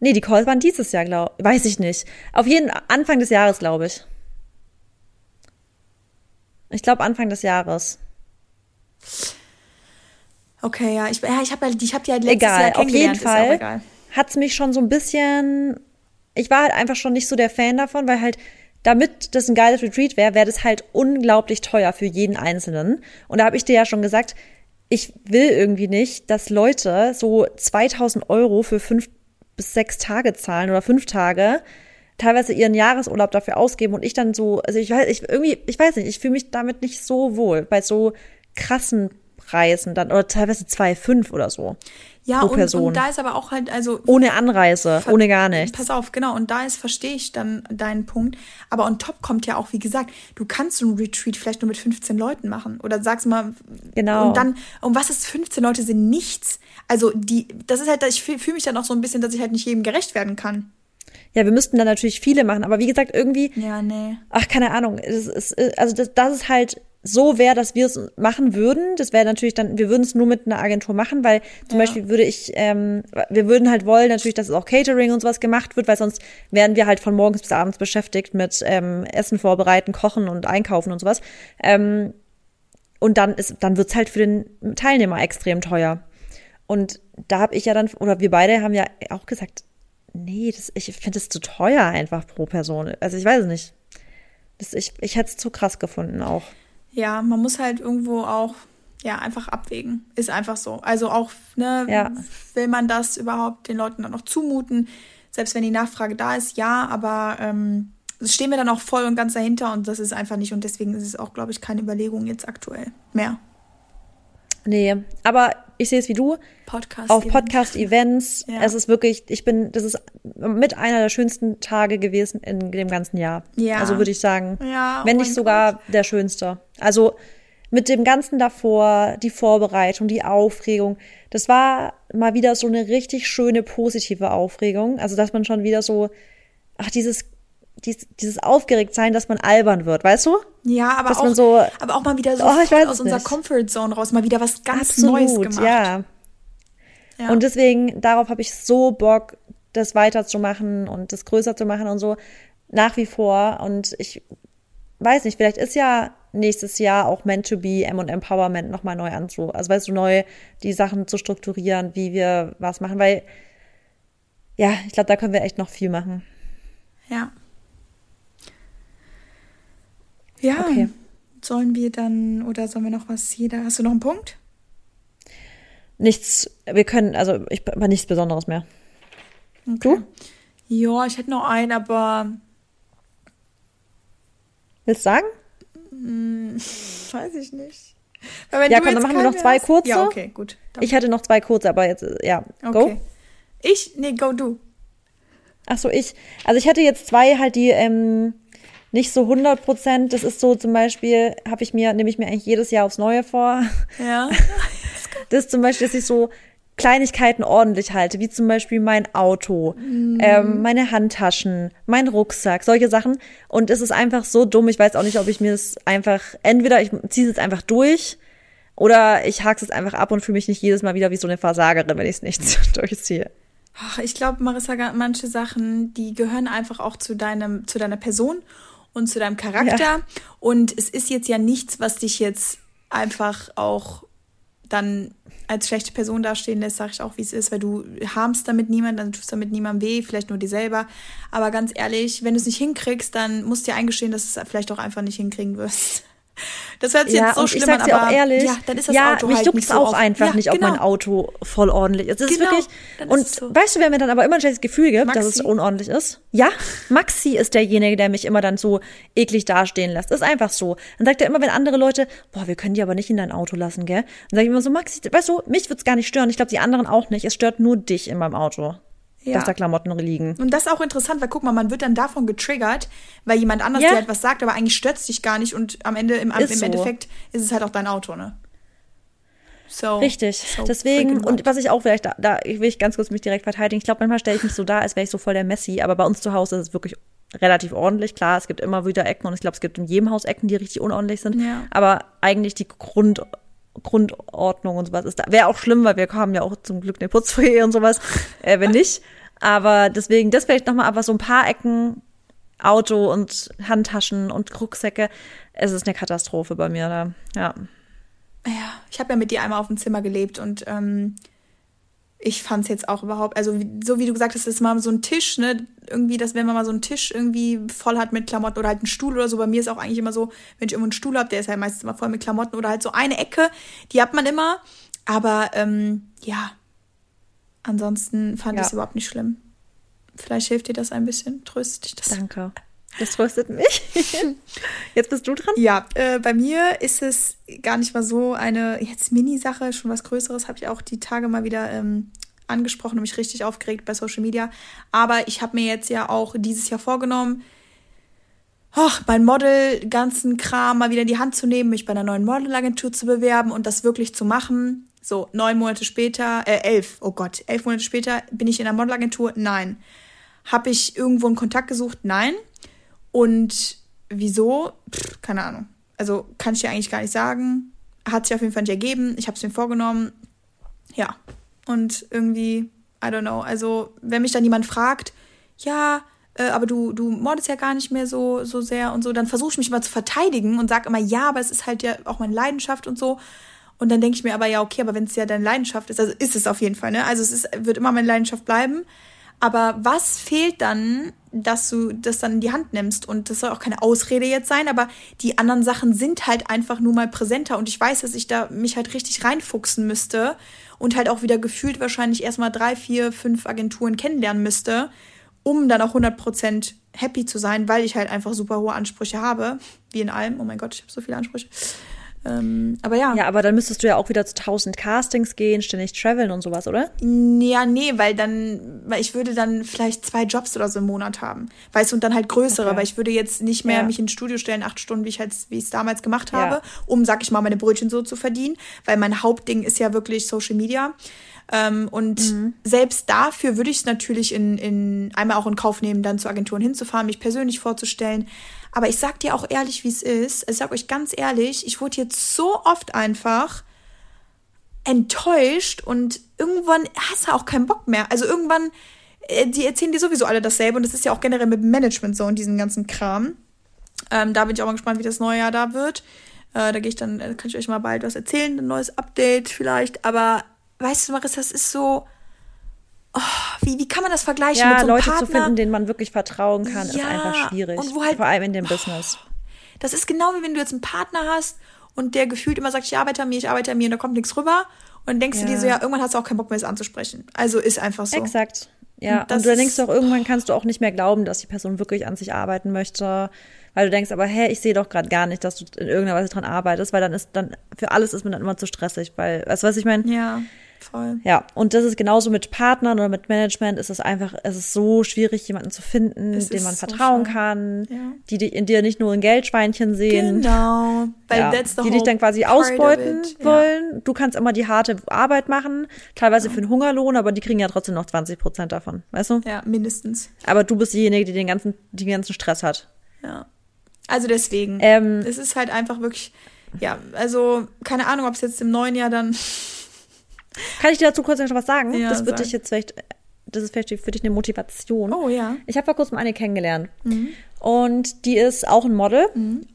Nee, die Calls waren dieses Jahr, glaube ich. Weiß ich nicht. Auf jeden Anfang des Jahres, glaube ich. Ich glaube Anfang des Jahres. Okay, ja, ich, ja, ich habe ich hab die halt letztes egal, Jahr auf jeden Fall hat es mich schon so ein bisschen. Ich war halt einfach schon nicht so der Fan davon, weil halt damit das ein geiles Retreat wäre, wäre das halt unglaublich teuer für jeden Einzelnen. Und da habe ich dir ja schon gesagt, ich will irgendwie nicht, dass Leute so 2000 Euro für fünf bis sechs Tage zahlen oder fünf Tage, teilweise ihren Jahresurlaub dafür ausgeben und ich dann so, also ich weiß, ich irgendwie, ich weiß nicht, ich fühle mich damit nicht so wohl bei so krassen Preisen dann oder teilweise 2,5 oder so. Ja, pro und, Person. und da ist aber auch halt, also. Ohne Anreise, ohne gar nichts. Pass auf, genau. Und da ist, verstehe ich dann deinen Punkt. Aber on top kommt ja auch, wie gesagt, du kannst so ein Retreat vielleicht nur mit 15 Leuten machen. Oder sagst mal. Genau. Und dann, und was ist 15 Leute sind nichts. Also, die, das ist halt, ich fühle fühl mich dann auch so ein bisschen, dass ich halt nicht jedem gerecht werden kann. Ja, wir müssten dann natürlich viele machen, aber wie gesagt, irgendwie. Ja, nee. Ach, keine Ahnung. Das ist, also das, das ist halt so wäre, dass wir es machen würden. Das wäre natürlich dann, wir würden es nur mit einer Agentur machen, weil zum ja. Beispiel würde ich, ähm, wir würden halt wollen natürlich, dass es auch Catering und sowas gemacht wird, weil sonst wären wir halt von morgens bis abends beschäftigt mit ähm, Essen vorbereiten, kochen und einkaufen und sowas. Ähm, und dann ist, dann wird's halt für den Teilnehmer extrem teuer. Und da habe ich ja dann, oder wir beide haben ja auch gesagt, nee, das, ich finde es zu teuer einfach pro Person. Also ich weiß es nicht. Das, ich ich hätte es zu krass gefunden auch ja, man muss halt irgendwo auch ja einfach abwägen. Ist einfach so. Also auch, ne, ja. will man das überhaupt den Leuten dann noch zumuten? Selbst wenn die Nachfrage da ist, ja, aber ähm, stehen wir dann auch voll und ganz dahinter und das ist einfach nicht und deswegen ist es auch, glaube ich, keine Überlegung jetzt aktuell mehr. Nee, aber ich sehe es wie du. Podcast auf Podcast-Events. Ja. Es ist wirklich, ich bin, das ist mit einer der schönsten Tage gewesen in dem ganzen Jahr. Ja. Also würde ich sagen. Ja, wenn oh nicht sogar Gott. der schönste. Also mit dem ganzen davor, die Vorbereitung, die Aufregung. Das war mal wieder so eine richtig schöne positive Aufregung. Also dass man schon wieder so, ach, dieses dies, dieses Aufgeregtsein, dass man albern wird, weißt du? Ja, aber dass auch, so, aber auch mal wieder so oh, aus unserer Comfort Zone raus, mal wieder was ganz Absolut, Neues gemacht. Ja. ja. Und deswegen, darauf habe ich so Bock, das weiterzumachen und das größer zu machen und so nach wie vor. Und ich weiß nicht, vielleicht ist ja nächstes Jahr auch Meant to Be M und Empowerment nochmal neu anzu, also weißt du, neu die Sachen zu strukturieren, wie wir was machen, weil ja, ich glaube, da können wir echt noch viel machen. Ja. Ja. Okay. Sollen wir dann oder sollen wir noch was jeder? Hast du noch einen Punkt? Nichts, wir können, also ich aber nichts Besonderes mehr. Okay. Du? Ja, ich hätte noch einen, aber. Willst du sagen? Hm, weiß ich nicht. ja, komm, dann machen wir noch zwei hast. kurze. Ja, okay, gut. Dann. Ich hatte noch zwei kurze, aber jetzt, ja, okay. go. Ich? Nee, go du. Ach so, ich. Also ich hatte jetzt zwei halt, die ähm, nicht so 100 Prozent. Das ist so zum Beispiel, habe ich mir, nehme ich mir eigentlich jedes Jahr aufs Neue vor. Ja. Das ist zum Beispiel, dass ich so Kleinigkeiten ordentlich halte, wie zum Beispiel mein Auto, mm. ähm, meine Handtaschen, mein Rucksack, solche Sachen. Und es ist einfach so dumm. Ich weiß auch nicht, ob ich mir das einfach, entweder ich ziehe es jetzt einfach durch oder ich hake es einfach ab und fühle mich nicht jedes Mal wieder wie so eine Versagerin, wenn ich es nicht durchziehe. Ich glaube, Marissa, manche Sachen, die gehören einfach auch zu deinem, zu deiner Person und zu deinem Charakter. Ja. Und es ist jetzt ja nichts, was dich jetzt einfach auch dann als schlechte Person dastehen lässt, sage ich auch, wie es ist, weil du harmst damit niemand, dann tust damit niemandem weh, vielleicht nur dir selber. Aber ganz ehrlich, wenn du es nicht hinkriegst, dann musst du dir eingestehen, dass du es vielleicht auch einfach nicht hinkriegen wirst. Das hört sich ja, jetzt so schlimm an, aber auch ehrlich, ja, dann ist das ja, Auto mich halt juckt nicht so auch einfach ja, nicht, ob genau. mein Auto voll ordentlich ist. Es genau, ist wirklich und so. weißt du, wer mir dann aber immer ein schlechtes Gefühl gibt, Maxi. dass es unordentlich ist? Ja, Maxi ist derjenige, der mich immer dann so eklig dastehen lässt. Das ist einfach so. Dann sagt er immer, wenn andere Leute, boah, wir können die aber nicht in dein Auto lassen, gell? Dann sage ich immer so, Maxi, weißt du, mich wird's gar nicht stören. Ich glaube, die anderen auch nicht. Es stört nur dich in meinem Auto ja. dass da Klamotten liegen. Und das ist auch interessant, weil guck mal, man wird dann davon getriggert, weil jemand anders ja. dir halt was sagt, aber eigentlich stört es dich gar nicht und am Ende, im, im so. Endeffekt ist es halt auch dein Auto, ne? So, Richtig. So Deswegen, und was ich auch vielleicht, da, da will ich ganz kurz mich direkt verteidigen. Ich glaube, manchmal stelle ich mich so da, als wäre ich so voll der Messi, aber bei uns zu Hause ist es wirklich relativ ordentlich. Klar, es gibt immer wieder Ecken und ich glaube, es gibt in jedem Haus Ecken, die richtig unordentlich sind. Ja. Aber eigentlich die Grund, Grundordnung und sowas ist da. Wäre auch schlimm, weil wir haben ja auch zum Glück eine Putzfreie und sowas, äh, wenn nicht. Aber deswegen, das vielleicht nochmal, aber so ein paar Ecken, Auto und Handtaschen und Rucksäcke, es ist eine Katastrophe bei mir da. Ja. Ja, ich habe ja mit dir einmal auf dem Zimmer gelebt und ähm, ich fand es jetzt auch überhaupt, also so wie du gesagt hast, ist mal so ein Tisch, ne? Irgendwie, dass wenn man mal so einen Tisch irgendwie voll hat mit Klamotten oder halt einen Stuhl oder so, bei mir ist auch eigentlich immer so, wenn ich irgendwo einen Stuhl habe, der ist halt meistens immer voll mit Klamotten oder halt so eine Ecke, die hat man immer. Aber ähm, ja, Ansonsten fand ja. ich es überhaupt nicht schlimm. Vielleicht hilft dir das ein bisschen, tröstet dich das. Danke. Das tröstet mich. Jetzt bist du dran. Ja, äh, bei mir ist es gar nicht mal so eine jetzt Mini-Sache, schon was Größeres. Habe ich auch die Tage mal wieder ähm, angesprochen und mich richtig aufgeregt bei Social Media. Aber ich habe mir jetzt ja auch dieses Jahr vorgenommen, oh, mein Model, ganzen Kram mal wieder in die Hand zu nehmen, mich bei einer neuen Modelagentur zu bewerben und das wirklich zu machen. So, neun Monate später, äh, elf, oh Gott, elf Monate später bin ich in einer Modelagentur? Nein. Habe ich irgendwo einen Kontakt gesucht? Nein. Und wieso? Pff, keine Ahnung. Also kann ich dir eigentlich gar nicht sagen. Hat sich auf jeden Fall nicht ergeben. Ich habe es mir vorgenommen. Ja. Und irgendwie, I don't know. Also, wenn mich dann jemand fragt, ja, äh, aber du, du mordest ja gar nicht mehr so, so sehr und so, dann versuche ich mich immer zu verteidigen und sage immer, ja, aber es ist halt ja auch meine Leidenschaft und so. Und dann denke ich mir aber, ja, okay, aber wenn es ja deine Leidenschaft ist, also ist es auf jeden Fall, ne? Also es ist, wird immer meine Leidenschaft bleiben. Aber was fehlt dann, dass du das dann in die Hand nimmst? Und das soll auch keine Ausrede jetzt sein, aber die anderen Sachen sind halt einfach nur mal präsenter. Und ich weiß, dass ich da mich halt richtig reinfuchsen müsste und halt auch wieder gefühlt wahrscheinlich erstmal drei, vier, fünf Agenturen kennenlernen müsste, um dann auch 100% happy zu sein, weil ich halt einfach super hohe Ansprüche habe. Wie in allem. Oh mein Gott, ich habe so viele Ansprüche. Ähm, aber ja. Ja, aber dann müsstest du ja auch wieder zu tausend Castings gehen, ständig traveln und sowas, oder? Ja, nee, weil dann, weil ich würde dann vielleicht zwei Jobs oder so im Monat haben. Weißt du, und dann halt größere, okay. weil ich würde jetzt nicht mehr ja. mich ins Studio stellen, acht Stunden, wie ich halt, wie ich es damals gemacht habe, ja. um, sag ich mal, meine Brötchen so zu verdienen, weil mein Hauptding ist ja wirklich Social Media. Ähm, und mhm. selbst dafür würde ich es natürlich in, in einmal auch in Kauf nehmen, dann zu Agenturen hinzufahren, mich persönlich vorzustellen. Aber ich sag dir auch ehrlich, wie es ist. Ich sag euch ganz ehrlich, ich wurde jetzt so oft einfach enttäuscht und irgendwann hast du auch keinen Bock mehr. Also irgendwann, äh, die erzählen dir sowieso alle dasselbe und das ist ja auch generell mit Management so und diesen ganzen Kram. Ähm, da bin ich auch mal gespannt, wie das neue Jahr da wird. Äh, da gehe ich dann, äh, kann ich euch mal bald was erzählen, ein neues Update vielleicht. Aber weißt du, Marissa, das ist so. Oh, wie, wie kann man das vergleichen Ja, mit so einem Leute Partner? zu finden, denen man wirklich vertrauen kann, ist Ja, einfach schwierig. und wo halt- Vor allem in dem Business. Das ist genau wie wenn du jetzt einen Partner hast und der gefühlt immer sagt, ich arbeite an mir, ich arbeite an mir und da kommt nichts rüber. Und dann denkst du Ja. dir so, ja, irgendwann hast du auch keinen Bock mehr, es anzusprechen. Also ist einfach so. Exakt. Ja, Und und, du denkst ist- doch, irgendwann kannst du auch nicht mehr glauben, dass die Person wirklich an sich arbeiten möchte. Weil du denkst, aber hä, ich sehe doch gerade gar nicht, dass du in irgendeiner Weise dran arbeitest, weil dann ist dann, für alles ist mir dann immer zu stressig, weil, weißt du, was ich meine? Ja, voll. Ja, und das ist genauso mit Partnern oder mit Management, ist es einfach, es ist so schwierig, jemanden zu finden, Es dem man so vertrauen schwer. kann, Ja. die di- in dir nicht nur ein Geldschweinchen sehen. Genau. Weil Ja, that's the die dich dann quasi ausbeuten it. Ja. wollen. Du kannst immer die harte Arbeit machen, teilweise für einen Hungerlohn, aber die kriegen ja trotzdem noch 20 Prozent davon, weißt du? Ja, mindestens. Aber du bist diejenige, die den ganzen, den ganzen Stress hat. Ja. Also deswegen. Ähm, es ist halt einfach wirklich, ja, also keine Ahnung, ob es jetzt im neuen Jahr dann. Kann ich dir dazu kurz noch was sagen? Ja, das wird sag. dich jetzt vielleicht, das ist vielleicht für dich eine Motivation. Oh ja. Ich habe vor kurzem eine kennengelernt. Mhm. Und die ist auch ein Model.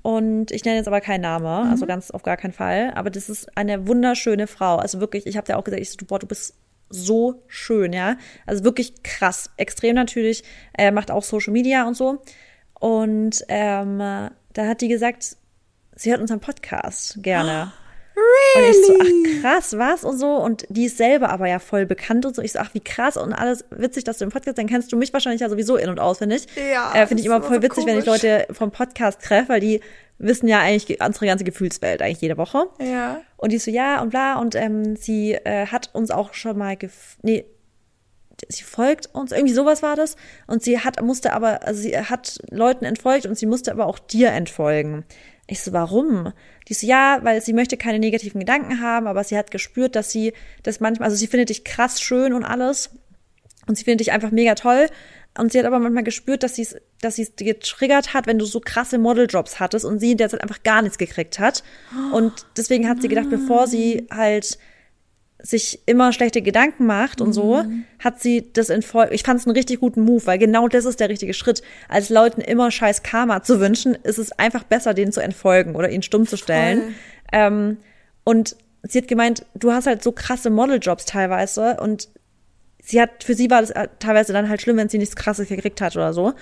Und ich nenne jetzt aber keinen Namen, Mhm. also ganz auf gar keinen Fall. Aber das ist eine wunderschöne Frau. Also wirklich, ich habe dir auch gesagt, ich so, boah, du bist so schön, ja. Also wirklich krass, extrem natürlich. Er macht auch Social Media und so. Und ähm, da hat die gesagt, sie hört unseren Podcast gerne. Und ich so, ach krass, was und so. Und die ist selber aber ja voll bekannt und so. Ich so, ach wie krass und alles witzig, dass du im Podcast, dann kennst du mich wahrscheinlich ja sowieso in- und auswendig. Ja, Äh, Finde ich immer voll so witzig, wenn ich komisch. Leute vom Podcast treffe, weil die wissen ja eigentlich unsere ganze Gefühlswelt eigentlich jede Woche. Ja. Und die so, ja und bla. Und ähm, sie äh, hat uns auch schon mal, gef nee, sie folgt uns, irgendwie sowas war das. Und sie hat, musste aber, also sie hat Leuten entfolgt und sie musste aber auch dir entfolgen. Ich so, warum? Die so, ja, weil sie möchte keine negativen Gedanken haben, aber sie hat gespürt, dass sie das manchmal, also sie findet dich krass schön und alles. Und sie findet dich einfach mega toll. Und sie hat aber manchmal gespürt, dass sie es, dass sie es getriggert hat, wenn du so krasse Modeljobs hattest und sie in der Zeit einfach gar nichts gekriegt hat. Und deswegen hat sie gedacht, bevor sie halt sich immer schlechte Gedanken macht und so, hat sie das in Folge. Ich fand es einen richtig guten Move, weil genau das ist der richtige Schritt. Als Leuten immer scheiß Karma zu wünschen, ist es einfach besser, denen zu entfolgen oder ihn stumm zu stellen. Ähm, und sie hat gemeint, du hast halt so krasse Modeljobs teilweise und sie hat, für sie war das äh, teilweise dann halt schlimm, wenn sie nichts krasses gekriegt hat oder so.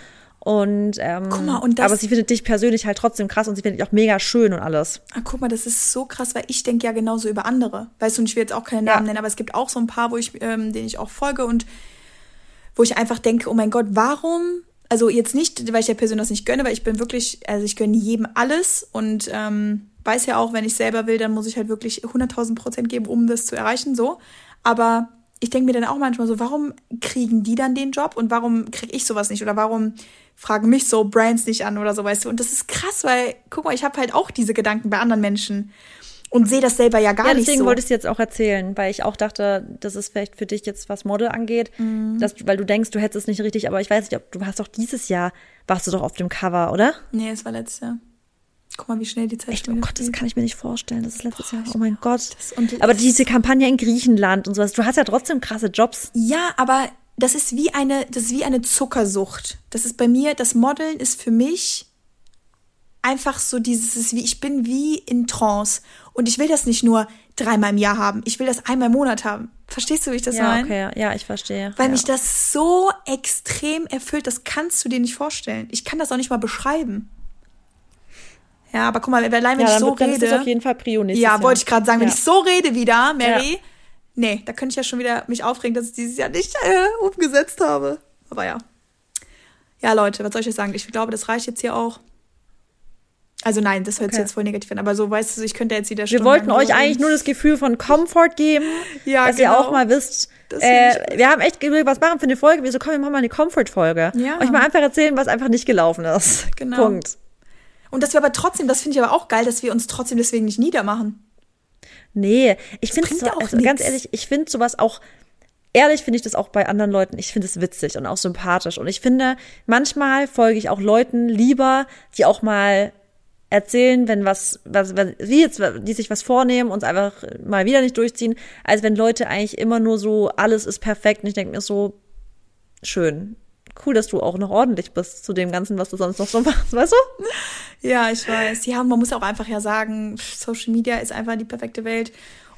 Und, ähm, Guck mal, und das- aber sie findet dich persönlich halt trotzdem krass und sie findet dich auch mega schön und alles. Ah, guck mal, das ist so krass, weil ich denke ja genauso über andere. Weißt du, und ich will jetzt auch keine Namen Ja. nennen, aber es gibt auch so ein paar, wo ich, ähm, denen ich auch folge und wo ich einfach denke, oh mein Gott, warum? Also jetzt nicht, weil ich der Person das nicht gönne, weil ich bin wirklich, also ich gönne jedem alles und ähm, weiß ja auch, wenn ich selber will, dann muss ich halt wirklich 100.000 Prozent geben, um das zu erreichen, so. Aber ich denke mir dann auch manchmal so, warum kriegen die dann den Job und warum kriege ich sowas nicht? Oder warum fragen mich so Brands nicht an oder so, weißt du? Und das ist krass, weil, guck mal, ich habe halt auch diese Gedanken bei anderen Menschen und sehe das selber ja gar Ja, nicht deswegen so. wollte ich es jetzt auch erzählen, weil ich auch dachte, das ist vielleicht für dich jetzt, was Model angeht, Mhm. dass, weil du denkst, du hättest es nicht richtig, aber ich weiß nicht, ob du hast doch dieses Jahr, warst du doch auf dem Cover, oder? nee, es war letztes Jahr. Guck mal, wie schnell die Zeit Echt, oh Gott, das kann ich mir nicht vorstellen. Das ist letztes Jahr. Oh mein Gott. das- und- aber diese Kampagne in Griechenland und sowas, du hast ja trotzdem krasse Jobs. Ja, aber das ist wie eine, das ist wie eine Zuckersucht. Das ist bei mir, das Modeln ist für mich einfach so dieses, wie, ich bin wie in Trance. Und ich will das nicht nur dreimal im Jahr haben. Ich will das einmal im Monat haben. Verstehst du, wie ich das Ja, meine? okay, ja, ich verstehe. Weil ja. mich das so extrem erfüllt, das kannst du dir nicht vorstellen. Ich kann das auch nicht mal beschreiben. Ja, aber guck mal, allein wenn ja, ich so ist das rede. auf jeden Fall Prio Ja, wollte ich gerade sagen, wenn ich so rede wieder, Mary. Nee, da könnte ich ja schon wieder mich aufregen, dass ich dieses Jahr nicht äh, umgesetzt habe. Aber ja. Ja, Leute, was soll ich jetzt sagen? Ich glaube, das reicht jetzt hier auch. Also nein, das hört sich Okay. jetzt voll negativ an, aber so, weißt du, ich könnte jetzt wieder Wir wollten euch eigentlich nur das Gefühl von Comfort geben, Ja, dass ihr genau. auch mal wisst, äh, wir haben echt überlegt, was machen für eine Folge. Wir so, komm, wir machen mal eine Comfort-Folge. Ja. Euch mal einfach erzählen, was einfach nicht gelaufen ist. Genau. Punkt. Und dass wir aber trotzdem, das finde ich aber auch geil, dass wir uns trotzdem deswegen nicht niedermachen. Nee, ich finde ja auch also ganz ehrlich, ich finde sowas auch, ehrlich finde ich das auch bei anderen Leuten, ich finde es witzig und auch sympathisch. Und ich finde, manchmal folge ich auch Leuten lieber, die auch mal erzählen, wenn was, was, was wie jetzt, die sich was vornehmen und es einfach mal wieder nicht durchziehen, als wenn Leute eigentlich immer nur so, alles ist perfekt. Und ich denke mir so, schön. Cool, dass du auch noch ordentlich bist zu dem Ganzen, was du sonst noch so machst, weißt du? Ja, ich weiß. Ja, man muss auch einfach ja sagen, Social Media ist einfach die perfekte Welt.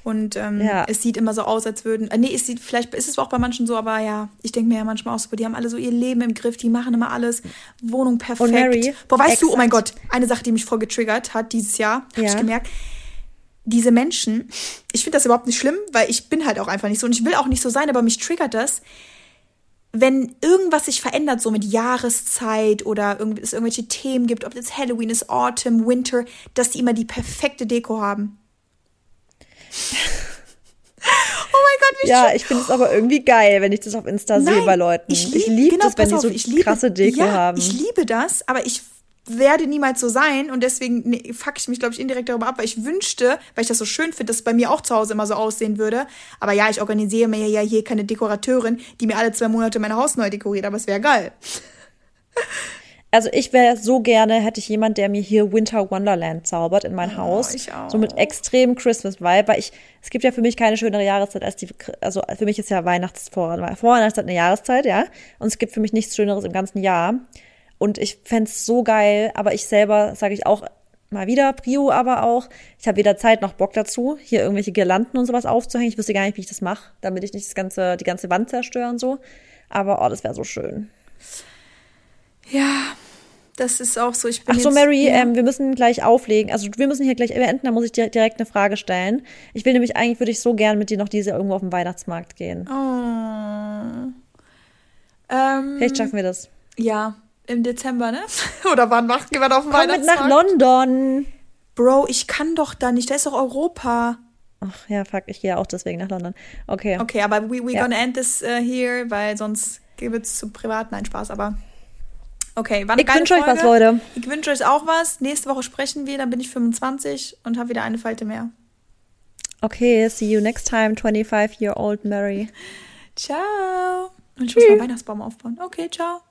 Und ähm, ja. es sieht immer so aus, als würden. Äh, nee, es sieht, vielleicht ist es auch bei manchen so, aber ja, ich denke mir ja manchmal auch so, die haben alle so ihr Leben im Griff, die machen immer alles. Wohnung perfekt. Und Mary, Boah, weißt exakt. du, oh mein Gott, eine Sache, die mich voll getriggert hat dieses Jahr, habe ja. ich gemerkt. Diese Menschen, ich finde das überhaupt nicht schlimm, weil ich bin halt auch einfach nicht so und ich will auch nicht so sein, aber mich triggert das, wenn irgendwas sich verändert, so mit Jahreszeit oder es irgendwelche Themen gibt, ob es Halloween ist, Autumn, Winter, dass die immer die perfekte Deko haben. Oh mein Gott, wie Ja, schön. ich finde es aber irgendwie geil, wenn ich das auf Insta Nein, sehe bei Leuten. Ich, lieb, liebe genau, das, wenn die so ich liebe, krasse Deko ja, haben. Ich liebe das, aber ich werde niemals so sein und deswegen nee, fuck ich mich, glaube ich, indirekt darüber ab, weil ich wünschte, weil ich das so schön finde, dass es bei mir auch zu Hause immer so aussehen würde. Aber ja, ich organisiere mir ja hier keine Dekorateurin, die mir alle zwei Monate mein Haus neu dekoriert, aber es wäre geil. Also ich wäre so gerne, hätte ich jemand, der mir hier Winter Wonderland zaubert in mein oh, Haus. Ich auch. So mit extrem Christmas-Vibe, weil ich, es gibt ja für mich keine schönere Jahreszeit als die, also für mich ist ja Weihnachts vor, Weihnachtszeit eine Jahreszeit, ja. Und es gibt für mich nichts Schöneres im ganzen Jahr. Und ich fände so geil, aber ich selber, sage ich auch mal wieder, Prio aber auch, ich habe weder Zeit noch Bock dazu, hier irgendwelche Girlanden und sowas aufzuhängen. Ich wüsste gar nicht, wie ich das mache, damit ich nicht das ganze, die ganze Wand zerstöre und so. Aber oh, das wäre so schön. Ja, das ist auch so. Ich bin Ach so, Mary, ja. ähm, wir müssen gleich auflegen. Also wir müssen hier gleich beenden, da muss ich dir direkt eine Frage stellen. Ich will nämlich eigentlich, würde ich so gern mit dir noch diese irgendwo auf den Weihnachtsmarkt gehen. Oh. Ähm, Vielleicht schaffen wir das. Ja, im Dezember, ne? Oder wann machen wir da auf den Komm mit nach London. Bro, ich kann doch da nicht. Da ist doch Europa. Ach ja, fuck, ich gehe auch deswegen nach London. Okay. Okay, aber we, we ja. gonna end this uh, here, weil sonst gibt es zu privat. Nein, Spaß, aber Okay, wann Ich wünsche euch was, Leute. Ich wünsche euch auch was. Nächste Woche sprechen wir, dann bin ich 25 und habe wieder eine Falte mehr. Okay, see you next time, 25-year-old Mary. Ciao. Und ich muss mal Weihnachtsbaum aufbauen. Okay, ciao.